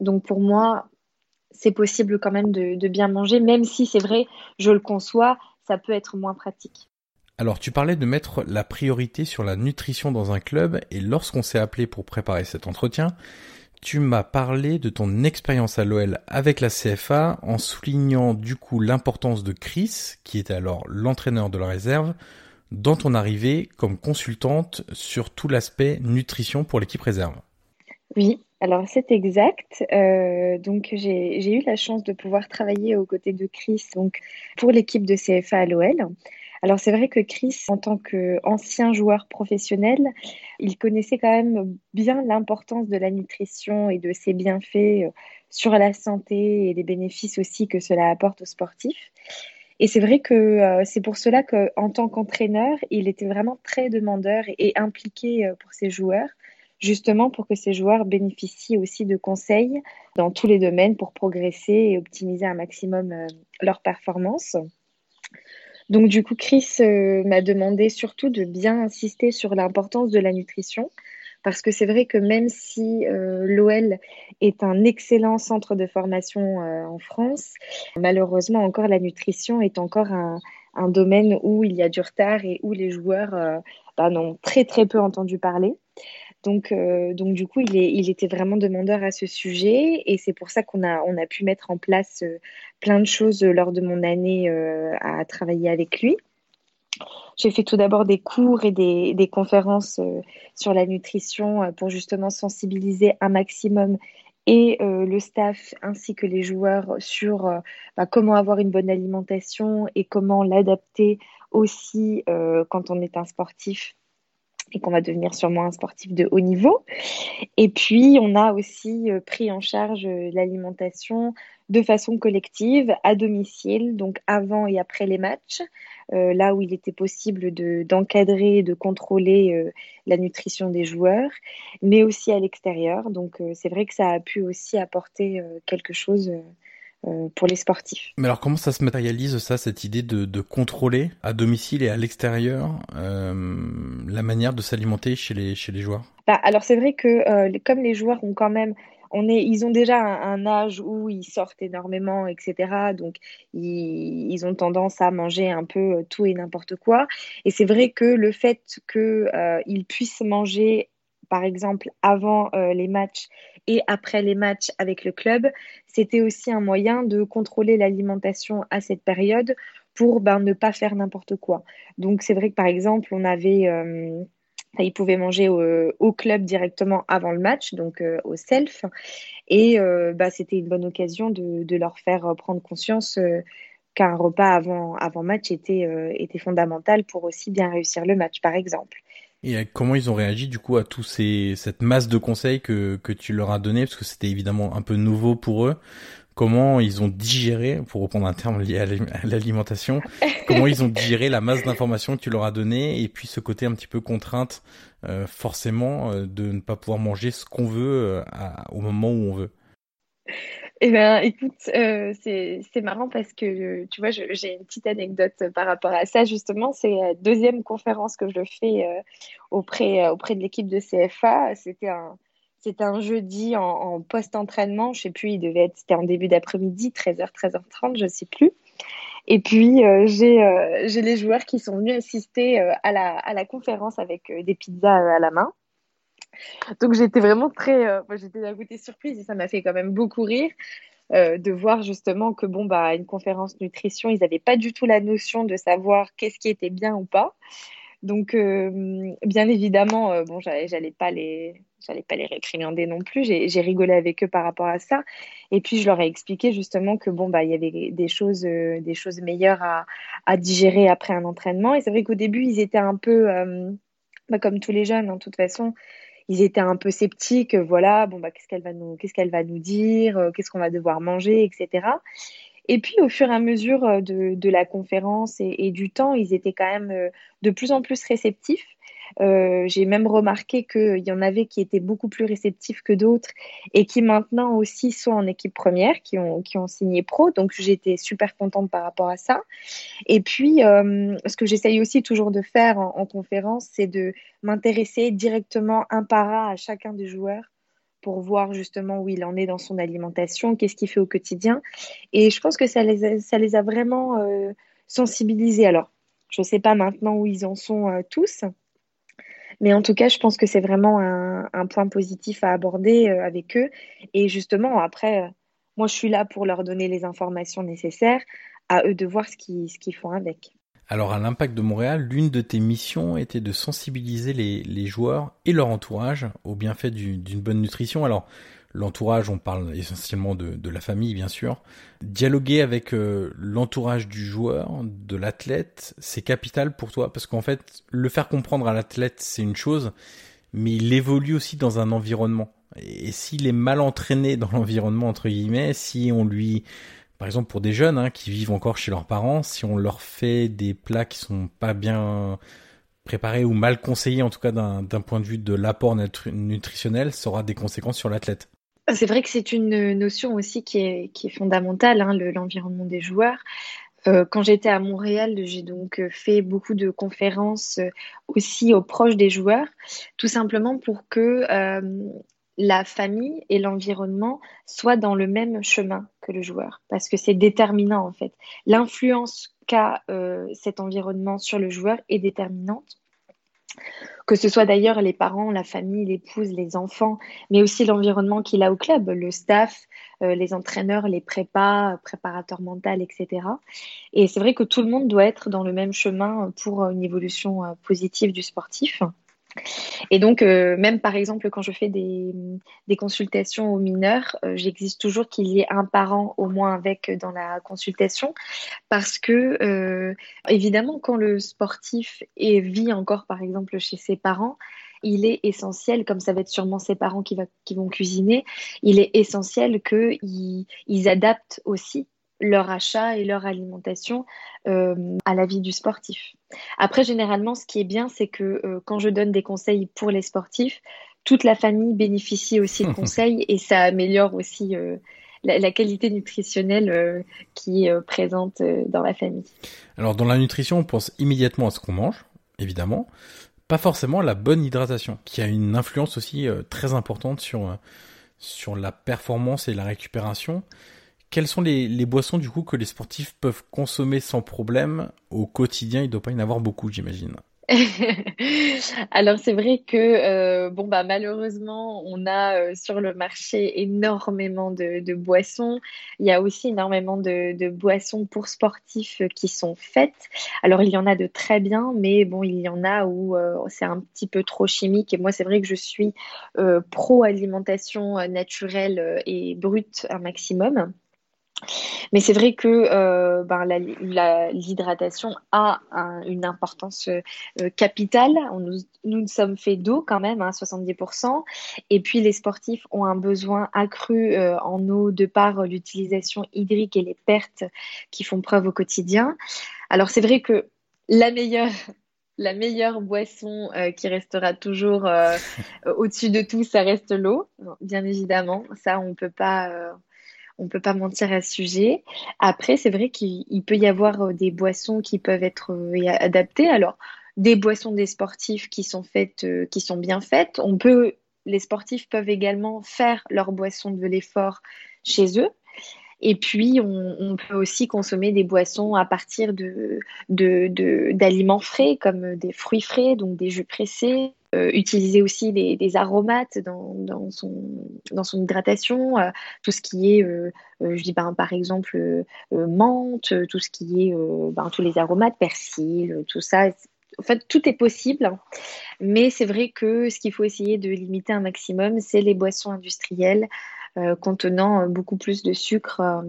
[SPEAKER 2] Donc pour moi, c'est possible quand même de, bien manger, même si c'est vrai, je le conçois, ça peut être moins pratique.
[SPEAKER 1] Alors tu parlais de mettre la priorité sur la nutrition dans un club et lorsqu'on s'est appelé pour préparer cet entretien, tu m'as parlé de ton expérience à l'OL avec la CFA en soulignant du coup l'importance de Chris, qui était alors l'entraîneur de la réserve, dans ton arrivée comme consultante sur tout l'aspect nutrition pour l'équipe réserve.
[SPEAKER 2] Oui, Alors, c'est exact. Euh, donc, j'ai eu la chance de pouvoir travailler aux côtés de Chris donc, pour l'équipe de CFA à l'OL. Alors, c'est vrai que Chris, en tant qu'ancien joueur professionnel, il connaissait quand même bien l'importance de la nutrition et de ses bienfaits euh, sur la santé et les bénéfices aussi que cela apporte aux sportifs. Et c'est vrai que euh, c'est pour cela qu'en tant qu'entraîneur, il était vraiment très demandeur et impliqué pour ses joueurs justement pour que ces joueurs bénéficient aussi de conseils dans tous les domaines pour progresser et optimiser un maximum euh, leur performance. Donc du coup, Chris euh, m'a demandé surtout de bien insister sur l'importance de la nutrition, parce que c'est vrai que même si euh, l'OL est un excellent centre de formation en France, malheureusement encore la nutrition est encore un, domaine où il y a du retard et où les joueurs bah, n'ont très très peu entendu parler. Donc, euh, donc du coup, il, est, il, était vraiment demandeur à ce sujet et c'est pour ça qu'on a, on a pu mettre en place euh, plein de choses lors de mon année euh, à travailler avec lui. J'ai fait tout d'abord des cours et des, conférences sur la nutrition pour justement sensibiliser un maximum et le staff ainsi que les joueurs sur bah, comment avoir une bonne alimentation et comment l'adapter aussi quand on est un sportif et qu'on va devenir sûrement un sportif de haut niveau. Et puis, on a aussi euh, pris en charge euh, l'alimentation de façon collective à domicile, donc avant et après les matchs, euh, là où il était possible d'encadrer et de contrôler la nutrition des joueurs, mais aussi à l'extérieur. Donc, c'est vrai que ça a pu aussi apporter quelque chose pour les sportifs.
[SPEAKER 1] Mais alors comment ça se matérialise ça, cette idée de, de contrôler à domicile et à l'extérieur euh, la manière de s'alimenter chez les, chez les joueurs?
[SPEAKER 2] Bah, Alors c'est vrai que euh, comme les joueurs ont quand même on est, ils ont déjà un, âge où ils sortent énormément, etc. Donc, ils, ils, ont tendance à manger un peu tout et n'importe quoi. Et c'est vrai que le fait qu'ils puissent manger, par exemple, avant les matchs et après les matchs avec le club, c'était aussi un moyen de contrôler l'alimentation à cette période pour ben, ne pas faire n'importe quoi. Donc c'est vrai que par exemple, on avait... Euh, ils pouvaient manger au, club directement avant le match, donc euh, au self. Et euh, bah, c'était une bonne occasion de, de, leur faire prendre conscience qu'un repas avant, avant match était, était fondamental pour aussi bien réussir le match, par exemple.
[SPEAKER 1] Et comment ils ont réagi du coup à tous ces cette masse de conseils que que tu leur as donné parce que c'était évidemment un peu nouveau pour eux. Comment ils ont digéré, pour reprendre un terme lié à l'alimentation, comment ils ont digéré la masse d'informations que tu leur as donné et puis ce côté un petit peu contrainte, euh, forcément, euh, de ne pas pouvoir manger ce qu'on veut euh, au moment où on veut.
[SPEAKER 2] Eh bien, écoute, euh, c'est marrant parce que, tu vois, j'ai une petite anecdote par rapport à ça, justement. C'est la deuxième conférence que je fais euh, auprès, euh, auprès de l'équipe de CFA. C'était un, un jeudi en, post-entraînement. Je sais plus, il devait être, c'était en début d'après-midi, 13h, 13h30, je sais plus. Et puis, j'ai j'ai les joueurs qui sont venus assister à, la, à la conférence avec des pizzas à la main. Donc j'étais vraiment très, euh, j'étais d'un côté surprise et ça m'a fait quand même beaucoup rire euh, de voir justement que bon bah une conférence nutrition, ils n'avaient pas du tout la notion de savoir qu'est-ce qui était bien ou pas. Donc euh, bien évidemment, bon j'allais pas les j'allais pas les récriminander non plus. J'ai rigolé avec eux par rapport à ça. Et puis je leur ai expliqué justement que bon bah il y avait des choses des choses meilleures à, digérer après un entraînement. Et c'est vrai qu'au début ils étaient un peu bah, comme tous les jeunes, en toute façon, ils étaient un peu sceptiques. Voilà, bon bah qu'est-ce qu'elle va nous, qu'est-ce va nous dire, euh, qu'est-ce qu'on va devoir manger, etc. Et puis au fur et à mesure euh, de, la conférence et, et, du temps, ils étaient quand même euh, de plus en plus réceptifs. Euh, j'ai même remarqué qu'il y en avait qui étaient beaucoup plus réceptifs que d'autres et qui maintenant aussi sont en équipe première, qui ont, qui ont signé pro. Donc j'étais super contente par rapport à ça. Et puis, euh, ce que j'essaye aussi toujours de faire en, en conférence, c'est de m'intéresser directement un par un à chacun des joueurs pour voir justement où il en est dans son alimentation, qu'est-ce qu'il fait au quotidien. Et je pense que ça les a, ça les a vraiment euh, sensibilisés. Alors, je ne sais pas maintenant où ils en sont tous, mais en tout cas, je pense que c'est vraiment un, point positif à aborder euh, avec eux. Et justement, après, euh, moi, je suis là pour leur donner les informations nécessaires, à eux de voir ce qu'ils font avec.
[SPEAKER 1] Alors à l'Impact de Montréal, l'une de tes missions était de sensibiliser les, joueurs et leur entourage au bienfait d'une bonne nutrition. Alors l'entourage, on parle essentiellement de, la famille bien sûr. Dialoguer avec euh, l'entourage du joueur, de l'athlète, c'est capital pour toi? Parce qu'en fait, le faire comprendre à l'athlète, c'est une chose, mais il évolue aussi dans un environnement. Et s'il est mal entraîné dans l'environnement, entre guillemets, si on lui par exemple pour des jeunes hein, qui vivent encore chez leurs parents, si on leur fait des plats qui sont pas bien préparés ou mal conseillés, en tout cas d'un point de vue de l'apport nutritionnel, ça aura des conséquences sur l'athlète.
[SPEAKER 2] C'est vrai que c'est une notion aussi qui est, fondamentale, hein, l'environnement des joueurs. Euh, quand j'étais à Montréal, j'ai donc fait beaucoup de conférences euh, aussi aux proches des joueurs, tout simplement pour que euh, la famille et l'environnement soient dans le même chemin que le joueur, parce que c'est déterminant en fait. L'influence qu'a euh, cet environnement sur le joueur est déterminante. Que ce soit d'ailleurs les parents, la famille, l'épouse, les enfants, mais aussi l'environnement qu'il a au club, le staff, euh, les entraîneurs, les prépas, préparateurs mentaux, etc. Et c'est vrai que tout le monde doit être dans le même chemin pour une évolution euh, positive du sportif. Et donc, euh, même par exemple, quand je fais des, consultations aux mineurs, euh, j'existe toujours qu'il y ait un parent au moins avec dans la consultation, parce que, euh, évidemment, quand le sportif vit encore, par exemple, chez ses parents, il est essentiel, comme ça va être sûrement ses parents qui, qui vont cuisiner, il est essentiel qu'ils ils adaptent aussi leur achat et leur alimentation euh, à la vie du sportif. Après, généralement, ce qui est bien, c'est que euh, quand je donne des conseils pour les sportifs, toute la famille bénéficie aussi de conseils et ça améliore aussi euh, la, qualité nutritionnelle qui est présente dans la famille.
[SPEAKER 1] Alors, dans la nutrition, on pense immédiatement à ce qu'on mange, évidemment, pas forcément à la bonne hydratation, qui a une influence aussi très importante sur, sur la performance et la récupération. Quelles sont les, boissons du coup que les sportifs peuvent consommer sans problème au quotidien? Il ne doit pas y en avoir beaucoup, j'imagine.
[SPEAKER 2] Alors c'est vrai que euh, bon bah malheureusement on a euh, sur le marché énormément de, boissons. Il y a aussi énormément de, boissons pour sportifs qui sont faites. Alors il y en a de très bien, mais bon il y en a où euh, c'est un petit peu trop chimique. Et moi c'est vrai que je suis pro alimentation naturelle et brute un maximum. Mais c'est vrai que euh, ben, l'hydratation a une importance euh, capitale. nous, nous sommes faits d'eau quand même, hein, 70%. Et puis les sportifs ont un besoin accru euh, en eau de par l'utilisation hydrique et les pertes qui font preuve au quotidien. Alors c'est vrai que la meilleure la meilleure boisson qui restera toujours au-dessus de tout, ça reste l'eau, bien évidemment. Ça, on ne peut pas on ne peut pas mentir à ce sujet. Après, c'est vrai qu'il peut y avoir euh, des boissons qui peuvent être euh, adaptées. Alors, des boissons des sportifs qui sont faites, euh, qui sont bien faites. On peut, les sportifs peuvent également faire leur boisson de l'effort chez eux. Et puis, on, peut aussi consommer des boissons à partir de, d'aliments frais, comme des fruits frais, donc des jus pressés, euh, utiliser aussi des, aromates dans, son, hydratation, euh, tout ce qui est, euh, je dis ben, par exemple, menthe, tout ce qui est, ben, tous les aromates, persil, tout ça. En fait, tout est possible, hein. mais c'est vrai que ce qu'il faut essayer de limiter un maximum, c'est les boissons industrielles contenant beaucoup plus de sucre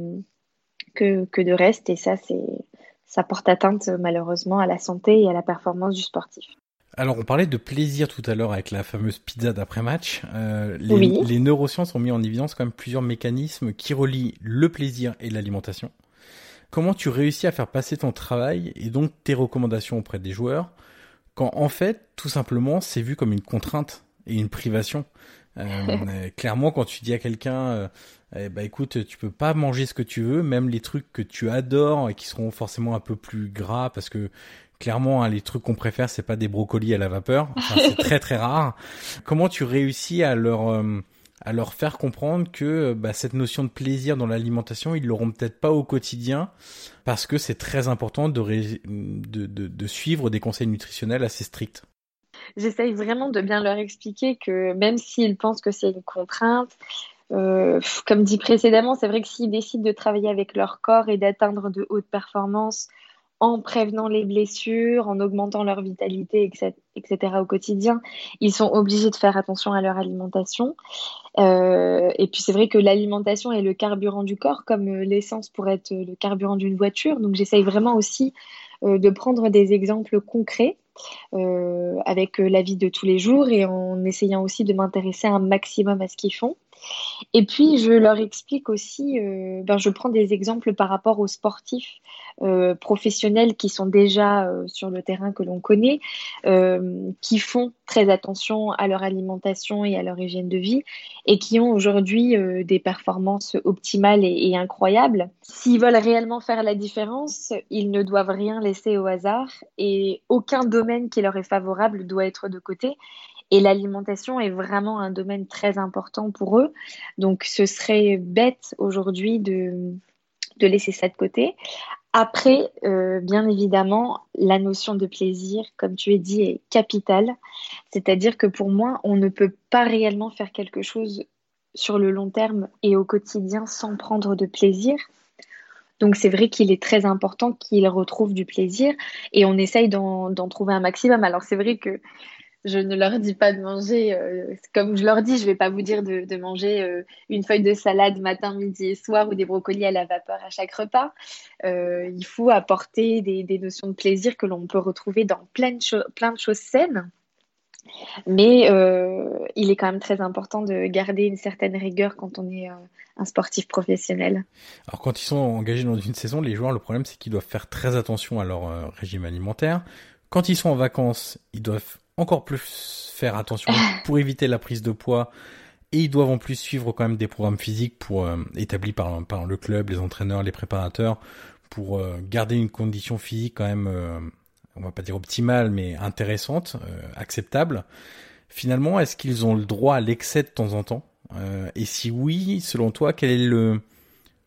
[SPEAKER 2] que, que de reste, et ça, c'est ça porte atteinte malheureusement à la santé et à la performance du sportif.
[SPEAKER 1] Alors, on parlait de plaisir tout à l'heure avec la fameuse pizza d'après-match. Euh, les, neurosciences ont mis en évidence quand même plusieurs mécanismes qui relient le plaisir et l'alimentation. Comment tu réussis à faire passer ton travail et donc tes recommandations auprès des joueurs quand en fait, tout simplement, c'est vu comme une contrainte et une privation? Euh, Clairement, quand tu dis à quelqu'un, euh, eh ben, écoute, tu peux pas manger ce que tu veux, même les trucs que tu adores et qui seront forcément un peu plus gras parce que clairement, hein, les trucs qu'on préfère, c'est pas des brocolis à la vapeur. c'est très très rare. Comment tu réussis à leur euh, à leur faire comprendre que bah, cette notion de plaisir dans l'alimentation, ils l'auront peut-être pas au quotidien parce que c'est très important de, de, de, de suivre des conseils nutritionnels assez stricts?
[SPEAKER 2] J'essaye vraiment de bien leur expliquer que même s'ils pensent que c'est une contrainte, euh, comme dit précédemment, c'est vrai que s'ils décident de travailler avec leur corps et d'atteindre de hautes performances en prévenant les blessures, en augmentant leur vitalité, etc. au quotidien, ils sont obligés de faire attention à leur alimentation. Euh, et puis c'est vrai que l'alimentation est le carburant du corps, comme euh, l'essence pourrait être le carburant d'une voiture. Donc j'essaye vraiment aussi euh, de prendre des exemples concrets avec la vie de tous les jours et en essayant aussi de m'intéresser un maximum à ce qu'ils font. Et puis, je leur explique aussi, euh, ben, je prends des exemples par rapport aux sportifs euh, professionnels qui sont déjà euh, sur le terrain que l'on connaît, qui font très attention à leur alimentation et à leur hygiène de vie et qui ont aujourd'hui des performances optimales et, et incroyables. S'ils veulent réellement faire la différence, ils ne doivent rien laisser au hasard et aucun domaine qui leur est favorable doit être de côté. Et l'alimentation est vraiment un domaine très important pour eux. Donc ce serait bête aujourd'hui de, de laisser ça de côté. Après, euh, bien évidemment, la notion de plaisir, comme tu as dit, est capitale. C'est-à-dire que pour moi, on ne peut pas réellement faire quelque chose sur le long terme et au quotidien sans prendre de plaisir. Donc c'est vrai qu'il est très important qu'ils retrouvent du plaisir et on essaye d'en trouver un maximum. Alors c'est vrai que je ne leur dis pas de manger, euh, comme je leur dis, je ne vais pas vous dire de, manger euh, une feuille de salade matin, midi et soir ou des brocolis à la vapeur à chaque repas. Euh, il faut apporter des, notions de plaisir que l'on peut retrouver dans plein de, plein de choses saines. Mais il est quand même très important de garder une certaine rigueur quand on est un sportif professionnel.
[SPEAKER 1] Alors quand ils sont engagés dans une saison, les joueurs, le problème c'est qu'ils doivent faire très attention à leur régime alimentaire. Quand ils sont en vacances, ils doivent encore plus faire attention pour éviter la prise de poids. Et ils doivent en plus suivre quand même des programmes physiques pour euh, établis par, par le club, les entraîneurs, les préparateurs, pour euh, garder une condition physique quand même, euh, on va pas dire optimale, mais intéressante, acceptable. Finalement, est-ce qu'ils ont le droit à l'excès de temps en temps? Et si oui, selon toi, quel est le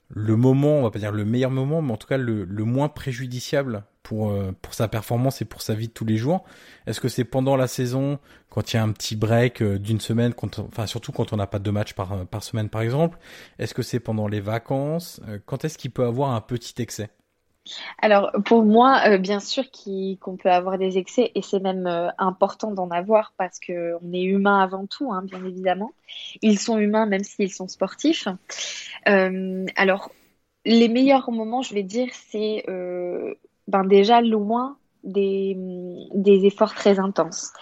[SPEAKER 1] le moment, on va pas dire le meilleur moment, mais en tout cas le, moins préjudiciable pour, euh, pour sa performance et pour sa vie de tous les jours. Est-ce que c'est pendant la saison, quand il y a un petit break euh, d'une semaine, enfin surtout quand on n'a pas de match par, euh, par semaine par exemple? Est-ce que c'est pendant les vacances? Quand est-ce qu'il peut avoir un petit excès?
[SPEAKER 2] Alors pour moi, bien sûr qu'on peut avoir des excès et c'est même important d'en avoir parce qu'on est humain avant tout, hein, bien évidemment. Ils sont humains même s'ils sont sportifs. alors les meilleurs moments, je vais dire, c'est ben déjà loin des, efforts très intenses.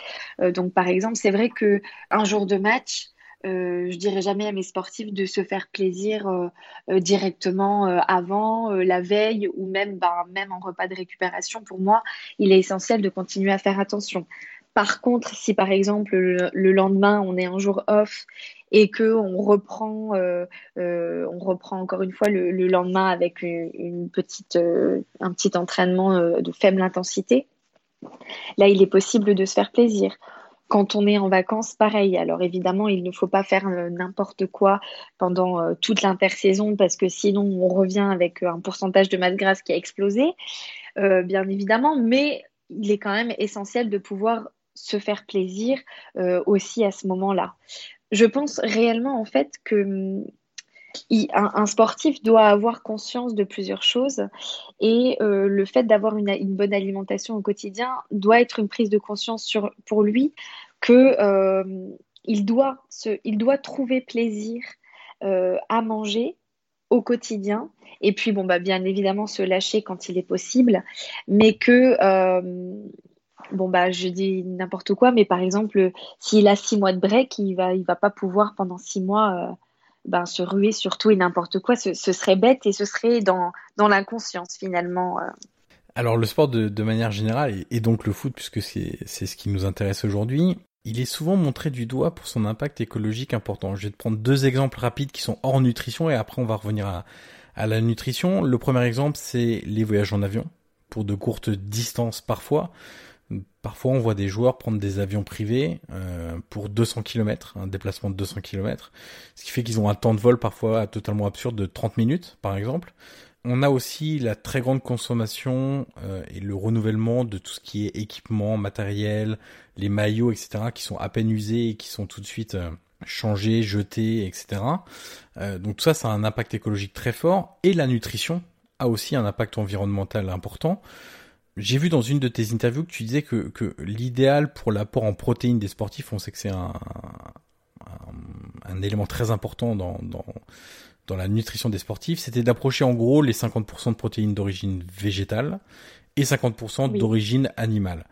[SPEAKER 2] Euh, donc par exemple, c'est vrai que un jour de match, euh, je dirais jamais à mes sportifs de se faire plaisir euh, euh directement euh, avant, la veille ou même, ben, même en repas de récupération. Pour moi, il est essentiel de continuer à faire attention. Par contre, si par exemple le, lendemain on est un jour off et que on reprend, on reprend encore une fois le, lendemain avec une, petite, un petit entraînement de faible intensité, là il est possible de se faire plaisir. Quand on est en vacances, pareil. Alors évidemment, il ne faut pas faire n'importe quoi pendant toute l'intersaison parce que sinon on revient avec un pourcentage de masse grasse qui a explosé, bien évidemment. Mais il est quand même essentiel de pouvoir se faire plaisir euh, aussi à ce moment-là. Je pense réellement en fait que un, sportif doit avoir conscience de plusieurs choses et euh, le fait d'avoir une, bonne alimentation au quotidien doit être une prise de conscience sur, pour lui que euh, il, doit se, il doit trouver plaisir à manger au quotidien et puis bon bah bien évidemment se lâcher quand il est possible mais que bon bah je dis n'importe quoi, mais par exemple, s'il a six mois de break, il va, il va pas pouvoir pendant six mois euh, ben, se ruer sur tout et n'importe quoi. Ce, serait bête et ce serait dans, dans l'inconscience finalement. Euh.
[SPEAKER 1] Alors le sport de, de manière générale, et, donc le foot, puisque c'est ce qui nous intéresse aujourd'hui, il est souvent montré du doigt pour son impact écologique important. Je vais te prendre deux exemples rapides qui sont hors nutrition et après on va revenir à, à la nutrition. Le premier exemple, c'est les voyages en avion pour de courtes distances parfois. Parfois, on voit des joueurs prendre des avions privés euh, pour 200 km, un déplacement de 200 km, ce qui fait qu'ils ont un temps de vol parfois totalement absurde de 30 minutes, par exemple. On a aussi la très grande consommation euh, et le renouvellement de tout ce qui est équipement, matériel, les maillots, etc., qui sont à peine usés et qui sont tout de suite euh, changés, jetés, etc. donc tout ça, ça a un impact écologique très fort. Et la nutrition a aussi un impact environnemental important j'ai vu dans une de tes interviews que tu disais que, que l'idéal pour l'apport en protéines des sportifs, on sait que c'est un, un, un, élément très important dans, dans, dans la nutrition des sportifs, c'était d'approcher en gros les 50% de protéines d'origine végétale et 50% d'origine animale.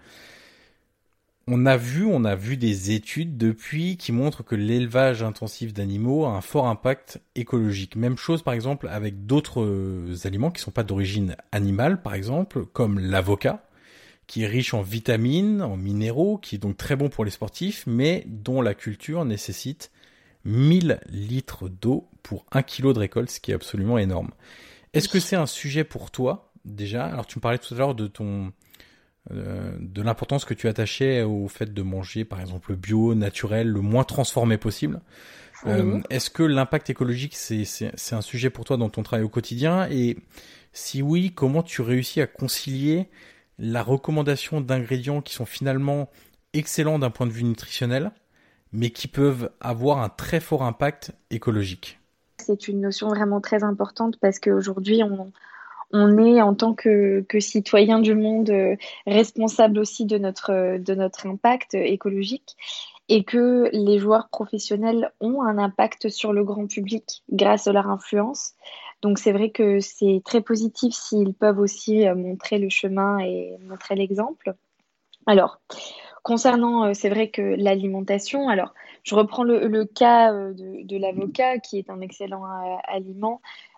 [SPEAKER 1] On a vu, on a vu des études depuis qui montrent que l'élevage intensif d'animaux a un fort impact écologique. Même chose par exemple avec d'autres euh, aliments qui sont pas d'origine animale, par exemple, comme l'avocat, qui est riche en vitamines, en minéraux, qui est donc très bon pour les sportifs, mais dont la culture nécessite 1000 litres d'eau pour 1 kg de récolte, ce qui est absolument énorme. Est-ce que c'est un sujet pour toi déjà? Alors tu me parlais tout à l'heure de ton euh, de l'importance que tu attachais au fait de manger par exemple bio, naturel, le moins transformé possible. Euh, est-ce que l'impact écologique c'est c'est un sujet pour toi dans ton travail au quotidien? Et si oui, comment tu réussis à concilier la recommandation d'ingrédients qui sont finalement excellents d'un point de vue nutritionnel mais qui peuvent avoir un très fort impact écologique?
[SPEAKER 2] C'est une notion vraiment très importante parce qu'aujourd'hui, on, on est en tant que, que citoyen du monde euh, responsable aussi de notre, de notre impact écologique et que les joueurs professionnels ont un impact sur le grand public grâce à leur influence. Donc c'est vrai que c'est très positif s'ils peuvent aussi euh, montrer le chemin et montrer l'exemple. Alors, Concernant, euh, c'est vrai que l'alimentation, alors je reprends le, cas euh, de, l'avocat qui est un excellent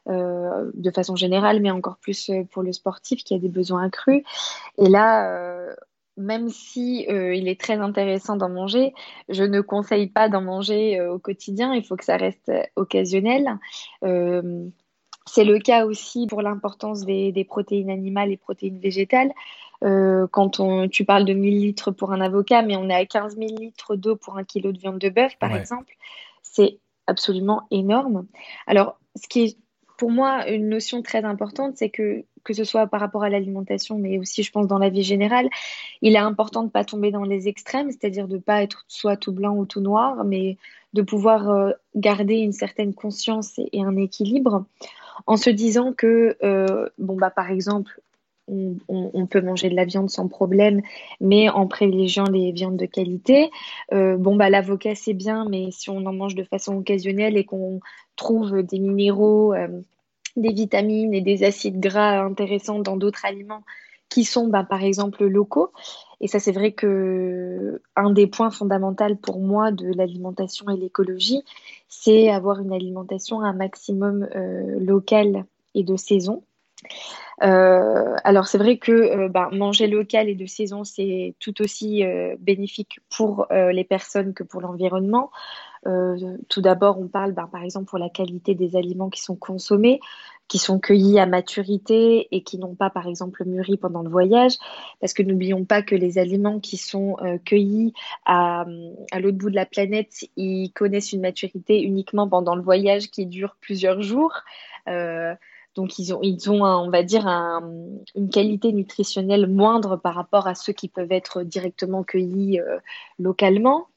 [SPEAKER 2] euh, de façon générale, mais encore plus pour le sportif qui a des besoins accrus. Et là, même si il est très intéressant d'en manger, je ne conseille pas d'en manger au quotidien. Il faut que ça reste occasionnel. c'est le cas aussi pour l'importance des, des, protéines animales et protéines végétales. Euh, quand on, tu parles de 1000 litres pour un avocat, mais on est à 15 000 litres d'eau pour un kilo de viande de bœuf, par exemple. C'est absolument énorme. Alors, ce qui est pour moi une notion très importante, c'est que que ce soit par rapport à l'alimentation, mais aussi, je pense, dans la vie générale, il est important de ne pas tomber dans les extrêmes, c'est-à-dire de ne pas être soit tout blanc ou tout noir, mais de pouvoir euh, garder une certaine conscience et, un équilibre en se disant que, euh, bon, bah, par exemple, on, peut manger de la viande sans problème, mais en privilégiant les viandes de qualité. Euh, bon, bah, l'avocat, c'est bien, mais si on en mange de façon occasionnelle et qu'on trouve des minéraux, euh, des vitamines et des acides gras intéressants dans d'autres aliments qui sont, bah, par exemple, locaux. Et ça, c'est vrai que un des points fondamentaux pour moi de l'alimentation et l'écologie, c'est avoir une alimentation un maximum euh, locale et de saison. Euh, alors c'est vrai que euh, bah, manger local et de saison, c'est tout aussi euh, bénéfique pour les personnes que pour l'environnement. tout d'abord, on parle bah, par exemple pour la qualité des aliments qui sont consommés, qui sont cueillis à maturité et qui n'ont pas par exemple mûri pendant le voyage, parce que n'oublions pas que les aliments qui sont cueillis à, à l'autre bout de la planète, ils connaissent une maturité uniquement pendant le voyage qui dure plusieurs jours. Donc, ils ont, ils ont on va dire, une qualité nutritionnelle moindre par rapport à ceux qui peuvent être directement cueillis euh, localement.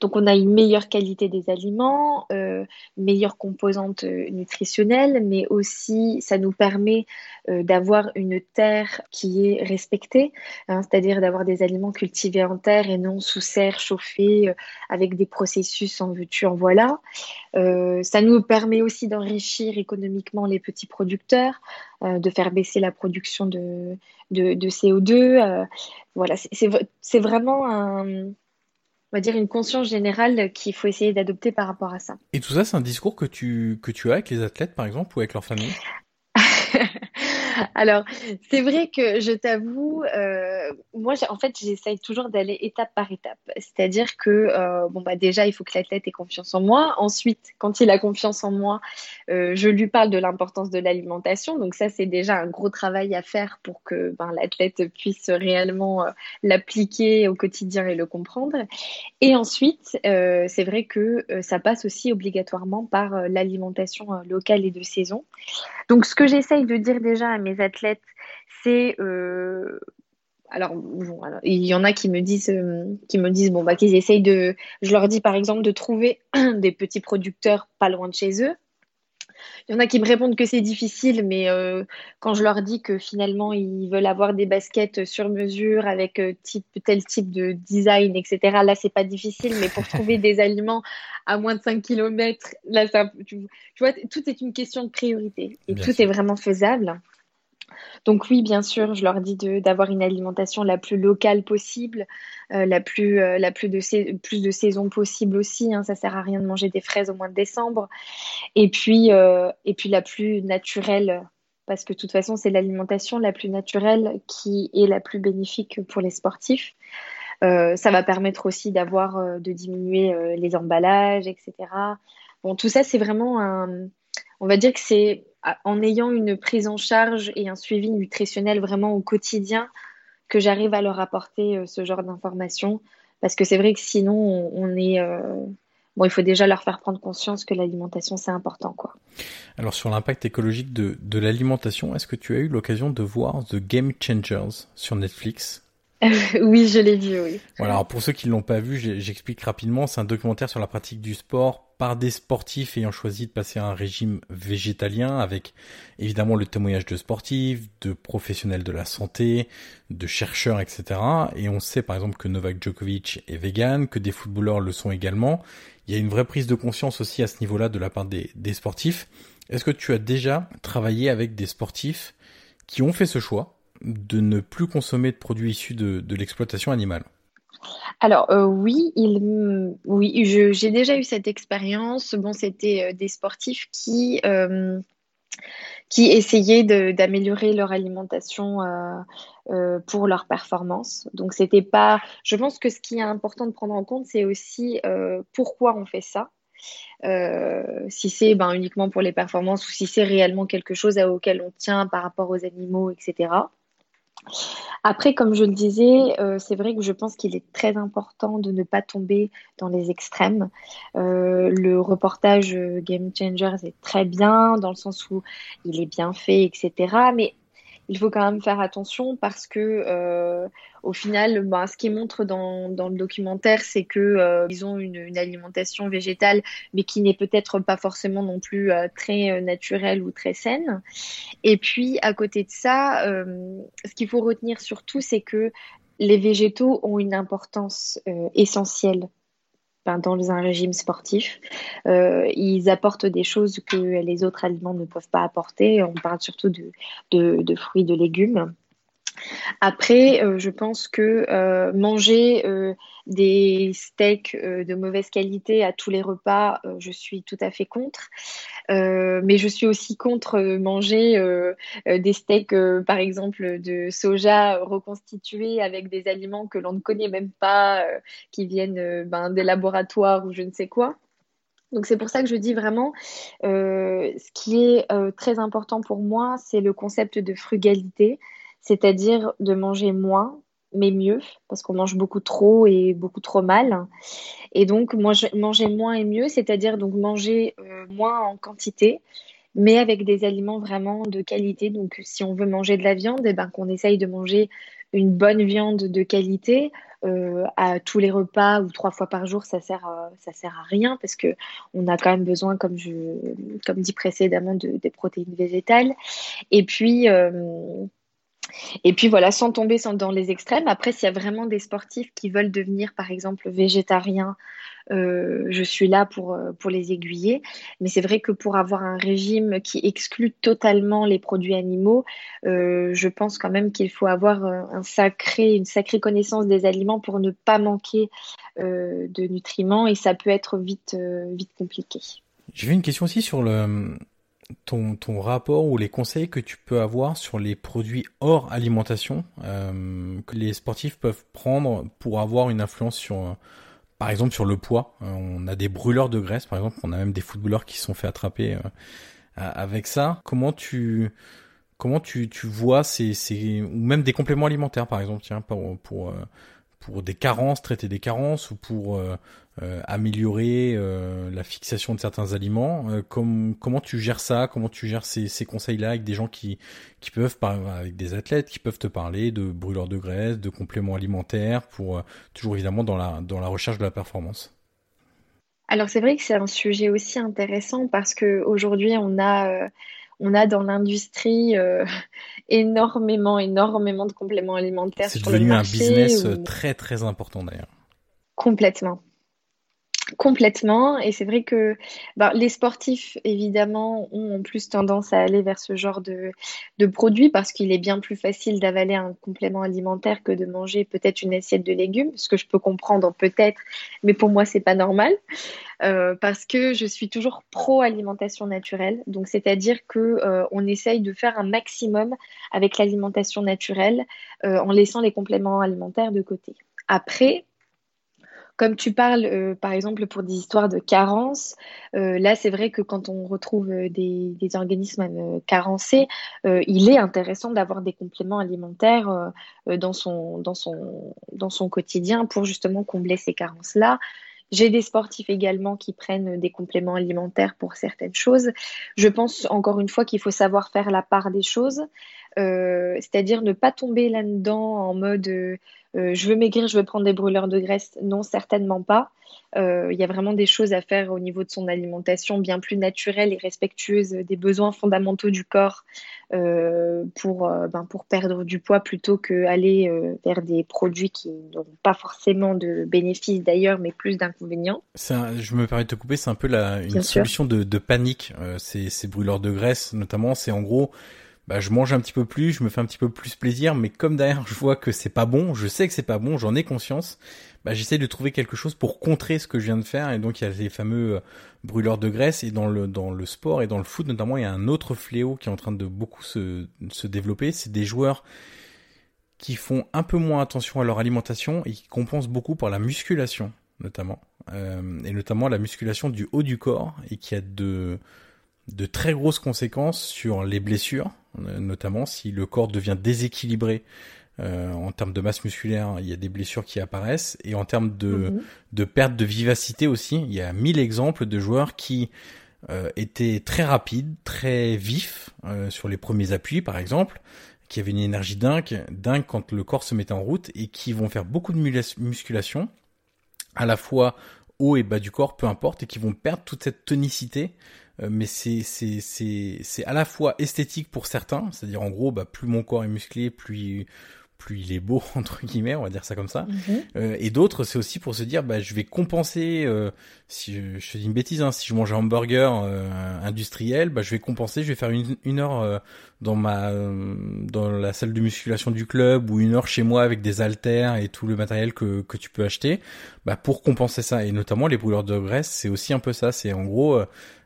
[SPEAKER 2] Donc on a une meilleure qualité des aliments, euh, meilleure composante euh, nutritionnelle, mais aussi ça nous permet euh, d'avoir une terre qui est respectée, hein, c'est-à-dire d'avoir des aliments cultivés en terre et non sous serre chauffée avec des processus en veux-tu en voilà. ça nous permet aussi d'enrichir économiquement les petits producteurs, de faire baisser la production de, de, de CO2. voilà, c'est vraiment un on va dire, une conscience générale qu'il faut essayer d'adopter par rapport à ça.
[SPEAKER 1] Et tout ça, c'est un discours que tu, que tu as avec les athlètes, par exemple, ou avec leur famille
[SPEAKER 2] Alors, c'est vrai que je t'avoue, euh, moi, en fait, j'essaye toujours d'aller étape par étape. C'est-à-dire que, euh, bon, bah, déjà, il faut que l'athlète ait confiance en moi. Ensuite, quand il a confiance en moi, euh, je lui parle de l'importance de l'alimentation. Donc, ça, c'est déjà un gros travail à faire pour que ben, l'athlète puisse réellement l'appliquer au quotidien et le comprendre. Et ensuite, c'est vrai que ça passe aussi obligatoirement par l'alimentation locale et de saison. Donc, ce que j'essaye de dire déjà à mes athlètes, c'est euh, alors, il y en a qui me disent, euh, qui me disent bon bah qu'ils essayent de, je leur dis par exemple de trouver des petits producteurs pas loin de chez eux. Il y en a qui me répondent que c'est difficile, mais euh, quand je leur dis que finalement ils veulent avoir des baskets sur mesure avec type, tel type de design, etc., là c'est pas difficile, mais pour trouver des aliments à moins de 5 km, là ça, tu, vois, tout est une question de priorité et tout est vraiment faisable. Donc oui, bien sûr, je leur dis d'avoir une alimentation la plus locale possible, euh, la plus, euh, la plus de, plus de saison possible aussi. Hein, ça sert à rien de manger des fraises au mois de décembre. Et puis, euh, et puis la plus naturelle, parce que de toute façon, c'est l'alimentation la plus naturelle qui est la plus bénéfique pour les sportifs. ça va permettre aussi d'avoir, de diminuer les emballages, etc. Bon, tout ça, c'est vraiment un, on va dire que c'est en ayant une prise en charge et un suivi nutritionnel vraiment au quotidien que j'arrive à leur apporter euh, ce genre d'informations. Parce que c'est vrai que sinon, on, est. Euh, bon, il faut déjà leur faire prendre conscience que l'alimentation, c'est important. Quoi.
[SPEAKER 1] Alors, sur l'impact écologique de, de l'alimentation, est-ce que tu as eu l'occasion de voir The Game Changers sur Netflix?
[SPEAKER 2] Oui, je l'ai vu, oui.
[SPEAKER 1] Voilà, alors pour ceux qui ne l'ont pas vu, j'explique rapidement. C'est un documentaire sur la pratique du sport par des sportifs ayant choisi de passer à un régime végétalien avec évidemment le témoignage de sportifs, de professionnels de la santé, de chercheurs, etc. Et on sait par exemple que Novak Djokovic est vegan, que des footballeurs le sont également. Il y a une vraie prise de conscience aussi à ce niveau-là de la part des, des sportifs. Est-ce que tu as déjà travaillé avec des sportifs qui ont fait ce choix de ne plus consommer de produits issus de, l'exploitation animale?
[SPEAKER 2] Alors euh, oui, oui, j'ai déjà eu cette expérience. Bon, c'était euh, des sportifs qui euh, qui essayaient d'améliorer leur alimentation pour leur performance. Donc c'était pas. Je pense que ce qui est important de prendre en compte, c'est aussi pourquoi on fait ça. si c'est ben, uniquement pour les performances ou si c'est réellement quelque chose auquel on tient par rapport aux animaux, etc. Après, comme je le disais, euh, c'est vrai que je pense qu'il est très important de ne pas tomber dans les extrêmes. Euh, le reportage euh, Game Changers est très bien dans le sens où il est bien fait, etc. il faut quand même faire attention parce que euh, au final, ben, ce qui montre dans, le documentaire, c'est que euh, ont une, une, alimentation végétale, mais qui n'est peut-être pas forcément non plus euh, très naturelle ou très saine. Et puis à côté de ça, ce qu'il faut retenir surtout, c'est que les végétaux ont une importance essentielle dans un régime sportif. Euh, ils apportent des choses que les autres aliments ne peuvent pas apporter. On parle surtout de fruits, de légumes. Après, euh, je pense que euh, manger euh, des steaks de mauvaise qualité à tous les repas, je suis tout à fait contre. mais je suis aussi contre manger des steaks, par exemple, de soja reconstitués avec des aliments que l'on ne connaît même pas, qui viennent ben, des laboratoires ou je ne sais quoi. Donc c'est pour ça que je dis vraiment, ce qui est très important pour moi, c'est le concept de frugalité c'est-à-dire de manger moins, mais mieux, parce qu'on mange beaucoup trop et beaucoup trop mal. Et donc, manger moins et mieux, c'est-à-dire donc manger euh, moins en quantité, mais avec des aliments vraiment de qualité. Donc, si on veut manger de la viande, eh ben, qu'on essaye de manger une bonne viande de qualité euh, à tous les repas ou trois fois par jour, ça sert, euh, ça sert à rien parce que on a quand même besoin, comme je, comme dit précédemment, de, des protéines végétales. Et puis et puis voilà, sans tomber dans les extrêmes. Après, s'il y a vraiment des sportifs qui veulent devenir, par exemple, végétariens, euh, je suis là pour, euh, pour les aiguiller. Mais c'est vrai que pour avoir un régime qui exclut totalement les produits animaux, euh, je pense quand même qu'il faut avoir un sacré, une sacrée connaissance des aliments pour ne pas manquer de nutriments et ça peut être vite, vite compliqué.
[SPEAKER 1] J'ai une question aussi sur le, ton, ton rapport ou les conseils que tu peux avoir sur les produits hors alimentation euh, que les sportifs peuvent prendre pour avoir une influence sur, euh, par exemple, sur le poids. Euh, on a des brûleurs de graisse, par exemple. On a même des footballeurs qui se sont fait attraper avec ça. Comment tu comment tu, tu vois ces, ces ou même des compléments alimentaires, par exemple, tiens, pour, pour pour des carences, traiter des carences ou pour euh, euh, améliorer euh, la fixation de certains aliments. comment tu gères ça? Comment tu gères ces, conseils-là avec des gens qui, qui peuvent, avec des athlètes, qui peuvent te parler de brûleurs de graisse, de compléments alimentaires, pour toujours évidemment dans la, dans la recherche de la performance?
[SPEAKER 2] Alors c'est vrai que c'est un sujet aussi intéressant parce qu'aujourd'hui on a, on a dans l'industrie énormément, énormément de compléments alimentaires.
[SPEAKER 1] C'est devenu un business très très important d'ailleurs.
[SPEAKER 2] Complètement. Complètement. Et c'est vrai que bah, les sportifs, évidemment, ont en plus tendance à aller vers ce genre de, de produits parce qu'il est bien plus facile d'avaler un complément alimentaire que de manger peut-être une assiette de légumes, ce que je peux comprendre peut-être, mais pour moi, c'est pas normal. Euh, parce que je suis toujours pro alimentation naturelle. Donc, c'est-à-dire que euh, essaye de faire un maximum avec l'alimentation naturelle euh, en laissant les compléments alimentaires de côté. Après, comme tu parles, euh, par exemple, pour des histoires de carence, euh, là, c'est vrai que quand on retrouve euh, des, organismes carencés, il est intéressant d'avoir des compléments alimentaires dans, son, dans, son, dans son quotidien pour justement combler ces carences-là. J'ai des sportifs également qui prennent des compléments alimentaires pour certaines choses. Je pense encore une fois qu'il faut savoir faire la part des choses. Euh, c'est-à-dire ne pas tomber là-dedans en mode euh, euh, je veux maigrir, je veux prendre des brûleurs de graisse. Non, certainement pas. Il y a vraiment des choses à faire au niveau de son alimentation bien plus naturelle et respectueuse des besoins fondamentaux du corps pour, ben, pour perdre du poids plutôt qu'aller vers des produits qui n'ont pas forcément de bénéfices d'ailleurs, mais plus d'inconvénients.
[SPEAKER 1] je me permets de te couper, c'est un peu la, une solution de, de, panique, ces, ces brûleurs de graisse notamment. C'est en gros bah, je mange un petit peu plus, je me fais un petit peu plus plaisir, mais comme derrière je vois que c'est pas bon, je sais que c'est pas bon, j'en ai conscience, bah, j'essaie de trouver quelque chose pour contrer ce que je viens de faire, et donc il y a les fameux euh, brûleurs de graisse, et dans le, dans le sport et dans le foot notamment, il y a un autre fléau qui est en train de beaucoup se, se développer, c'est des joueurs qui font un peu moins attention à leur alimentation et qui compensent beaucoup par la musculation notamment, euh, et notamment la musculation du haut du corps, et qui a de de très grosses conséquences sur les blessures, notamment si le corps devient déséquilibré euh, en termes de masse musculaire, il y a des blessures qui apparaissent et en termes de, mhm. de perte de vivacité aussi, il y a mille exemples de joueurs qui euh, étaient très rapides, très vifs sur les premiers appuis par exemple, qui avaient une énergie dingue, dingue quand le corps se mettait en route et qui vont faire beaucoup de musculation, à la fois haut et bas du corps, peu importe, et qui vont perdre toute cette tonicité euh, mais c'est c'est c'est c'est à la fois esthétique pour certains, c'est-à-dire en gros, bah plus mon corps est musclé, plus plus il est beau entre guillemets, on va dire ça comme ça. Mhm. Euh, et d'autres, c'est aussi pour se dire, bah je vais compenser. Euh, si je, je, te dis une bêtise, hein, si je mange un hamburger euh, industriel, bah je vais compenser, je vais faire une, une heure euh, dans ma dans la salle de musculation du club ou une heure chez moi avec des haltères et tout le matériel que que tu peux acheter, bah pour compenser ça. Et notamment les brûleurs de graisse, c'est aussi un peu ça. C'est en gros,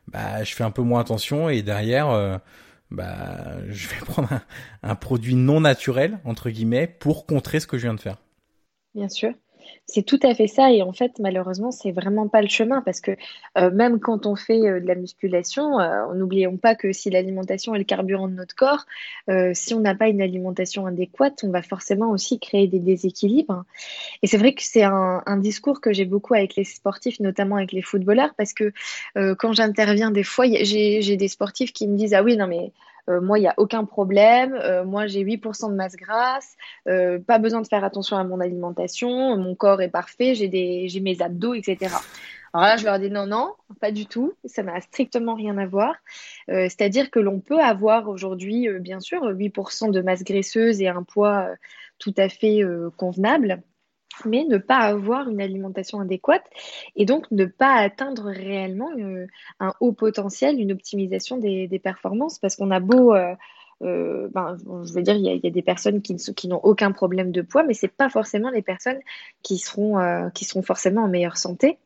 [SPEAKER 1] bah je fais un peu moins attention et derrière bah, je vais prendre un, produit non naturel, entre guillemets, pour contrer ce que je viens de faire.
[SPEAKER 2] Bien sûr. C'est tout à fait ça. Et en fait, malheureusement, c'est vraiment pas le chemin parce que euh, même quand on fait euh, de la musculation, euh, n'oublions pas que si l'alimentation est le carburant de notre corps, si on n'a pas une alimentation adéquate, on va forcément aussi créer des déséquilibres. Et c'est vrai que c'est un, un, discours que j'ai beaucoup avec les sportifs, notamment avec les footballeurs, parce que quand j'interviens des fois, j'ai des sportifs qui me disent Ah oui, non, mais euh, moi, il n'y a aucun problème. Euh, moi, j'ai 8% de masse grasse. Euh, pas besoin de faire attention à mon alimentation. Mon corps est parfait. J'ai mes abdos, etc. Alors là, je leur dis non, non, pas du tout. Ça n'a strictement rien à voir. C'est-à-dire que l'on peut avoir aujourd'hui, bien sûr, 8% de masse graisseuse et un poids tout à fait convenable mais ne pas avoir une alimentation adéquate et donc ne pas atteindre réellement euh, un haut potentiel, une optimisation des, performances parce qu'on a beau, euh, euh, ben, je veux dire, il y, a des personnes qui, n'ont aucun problème de poids, mais ce n'est pas forcément les personnes qui seront, qui seront forcément en meilleure santé.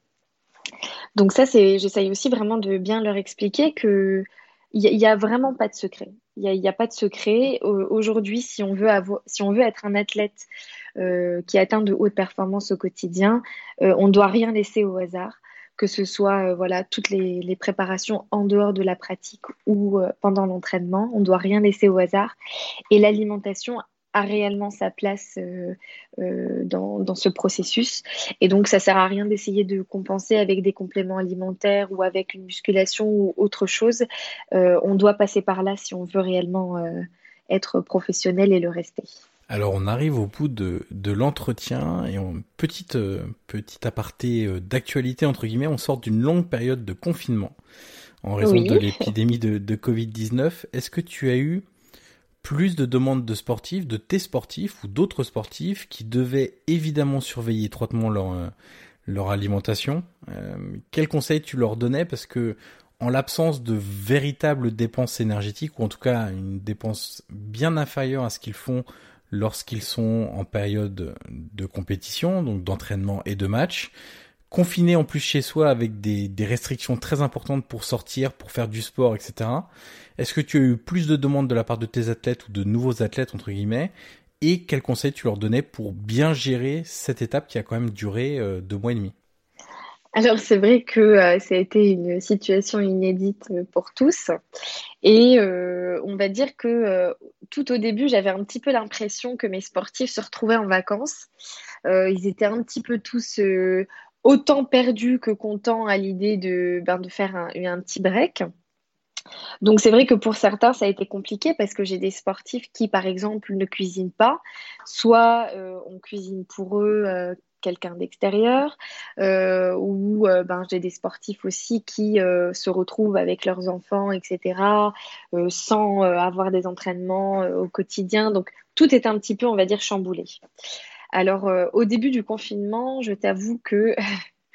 [SPEAKER 2] Donc ça, c'est, j'essaye aussi vraiment de bien leur expliquer que il n'y a, vraiment pas de secret. Il n'y a, pas de secret. Aujourd'hui, si, on veut si on veut être un athlète euh, qui atteint de hautes performances au quotidien, euh, on ne doit rien laisser au hasard, que ce soit euh, voilà toutes les, les, préparations en dehors de la pratique ou pendant l'entraînement, on ne doit rien laisser au hasard. Et l'alimentation a réellement sa place euh, euh, dans, dans, ce processus. Et donc, ça sert à rien d'essayer de compenser avec des compléments alimentaires ou avec une musculation ou autre chose. Euh, on doit passer par là si on veut réellement être professionnel et le rester.
[SPEAKER 1] Alors on arrive au bout de, de l'entretien et en petite euh, petite aparté euh, d'actualité entre guillemets, on sort d'une longue période de confinement en raison de l'épidémie de, de Covid-19. Est-ce que tu as eu plus de demandes de sportifs, de tes sportifs ou d'autres sportifs qui devaient évidemment surveiller étroitement leur euh, leur alimentation? Euh, Quels conseils tu leur donnais? Parce que en l'absence de véritables dépenses énergétiques, ou en tout cas une dépense bien inférieure à ce qu'ils font lorsqu'ils sont en période de compétition, donc d'entraînement et de match, confinés en plus chez soi avec des, restrictions très importantes pour sortir, pour faire du sport, etc. Est-ce que tu as eu plus de demandes de la part de tes athlètes ou de nouveaux athlètes, entre guillemets, et quels conseils tu leur donnais pour bien gérer cette étape qui a quand même duré euh, deux mois et demi?
[SPEAKER 2] Alors c'est vrai que euh, ça a été une situation inédite euh, pour tous et euh, on va dire que tout au début j'avais un petit peu l'impression que mes sportifs se retrouvaient en vacances. ils étaient un petit peu tous autant perdus que contents à l'idée de, ben, de faire un, petit break. Donc c'est vrai que pour certains, ça a été compliqué parce que j'ai des sportifs qui, par exemple, ne cuisinent pas, soit euh, on cuisine pour eux euh, quelqu'un d'extérieur, euh, ou ben, j'ai des sportifs aussi qui se retrouvent avec leurs enfants, etc., sans avoir des entraînements au quotidien. Donc tout est un petit peu, on va dire, chamboulé. Alors au début du confinement, je t'avoue que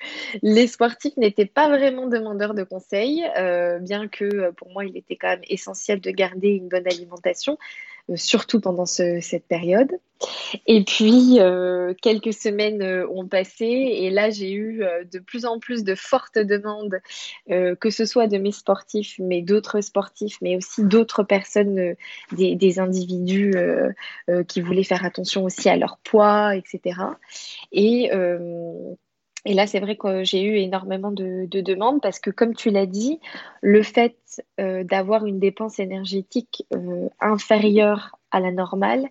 [SPEAKER 2] les sportifs n'étaient pas vraiment demandeurs de conseils, euh, bien que euh, pour moi, il était quand même essentiel de garder une bonne alimentation, euh, surtout pendant cette période. Et puis, quelques semaines ont passé et là, j'ai eu de plus en plus de fortes demandes, que ce soit de mes sportifs, mais d'autres sportifs, mais aussi d'autres personnes, des, des, individus qui voulaient faire attention aussi à leur poids, etc. Et et là, c'est vrai que j'ai eu énormément de, demandes parce que, comme tu l'as dit, le fait euh, d'avoir une dépense énergétique euh, inférieure à la normale,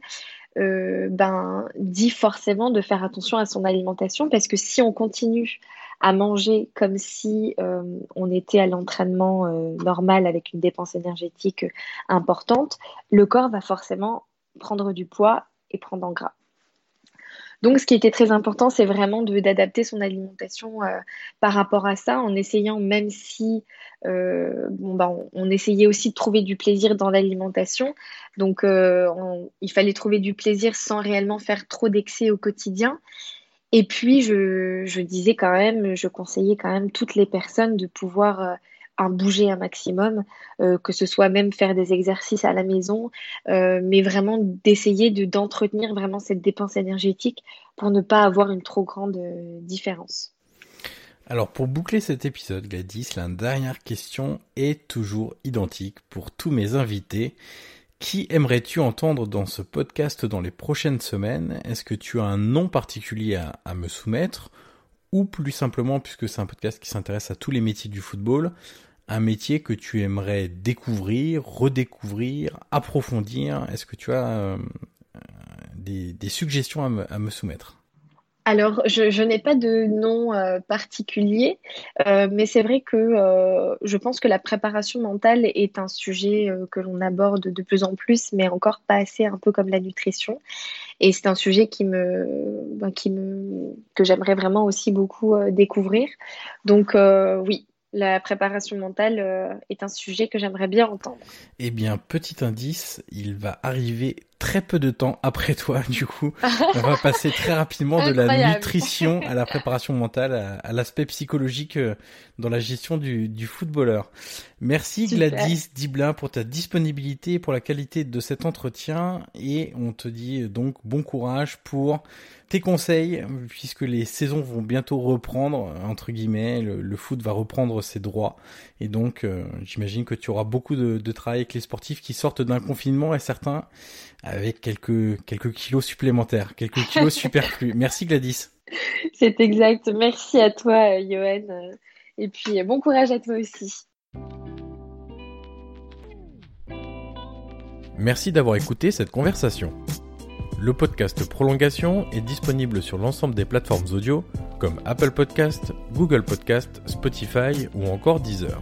[SPEAKER 2] euh, ben, dit forcément de faire attention à son alimentation parce que si on continue à manger comme si on était à l'entraînement normal avec une dépense énergétique importante, le corps va forcément prendre du poids et prendre en gras. Donc, ce qui était très important, c'est vraiment d'adapter son alimentation euh, par rapport à ça, en essayant, même si euh, bon, bah, on, essayait aussi de trouver du plaisir dans l'alimentation. Donc, euh, il fallait trouver du plaisir sans réellement faire trop d'excès au quotidien. Et puis, je, je, disais quand même, je conseillais quand même toutes les personnes de pouvoir à bouger un maximum, euh, que ce soit même faire des exercices à la maison, euh, mais vraiment d'essayer de, d'entretenir vraiment cette dépense énergétique pour ne pas avoir une trop grande euh, différence.
[SPEAKER 1] Alors pour boucler cet épisode, Gladys, la dernière question est toujours identique pour tous mes invités. Qui aimerais-tu entendre dans ce podcast dans les prochaines semaines? Est-ce que tu as un nom particulier à me soumettre? Ou plus simplement, puisque c'est un podcast qui s'intéresse à tous les métiers du football, un métier que tu aimerais découvrir, redécouvrir, approfondir. Est-ce que tu as euh, des, suggestions à me, soumettre?
[SPEAKER 2] Alors, je, n'ai pas de nom euh, particulier, euh, mais c'est vrai que je pense que la préparation mentale est un sujet que l'on aborde de plus en plus, mais encore pas assez, un peu comme la nutrition. Et c'est un sujet qui me, ben, qui me, que j'aimerais vraiment aussi beaucoup découvrir. Donc, oui, la préparation mentale euh, est un sujet que j'aimerais bien entendre.
[SPEAKER 1] Eh bien, petit indice, il va arriver très peu de temps après toi, du coup. On va passer très rapidement de la nutrition à la préparation mentale, à, l'aspect psychologique euh, dans la gestion du, du footballeur. Merci Gladys Diblin pour ta disponibilité, pour la qualité de cet entretien. Et on te dit donc bon courage pour tes conseils puisque les saisons vont bientôt reprendre entre guillemets, le, foot va reprendre ses droits. Et donc euh, j'imagine que tu auras beaucoup de, de travail avec les sportifs qui sortent d'un confinement et certains avec quelques, quelques kilos supplémentaires, quelques kilos superflus. Merci Gladys.
[SPEAKER 2] C'est exact. Merci à toi, Johan. Et puis, bon courage à toi aussi.
[SPEAKER 1] Merci d'avoir écouté cette conversation. Le podcast Prolongation est disponible sur l'ensemble des plateformes audio comme Apple Podcast, Google Podcast, Spotify ou encore Deezer.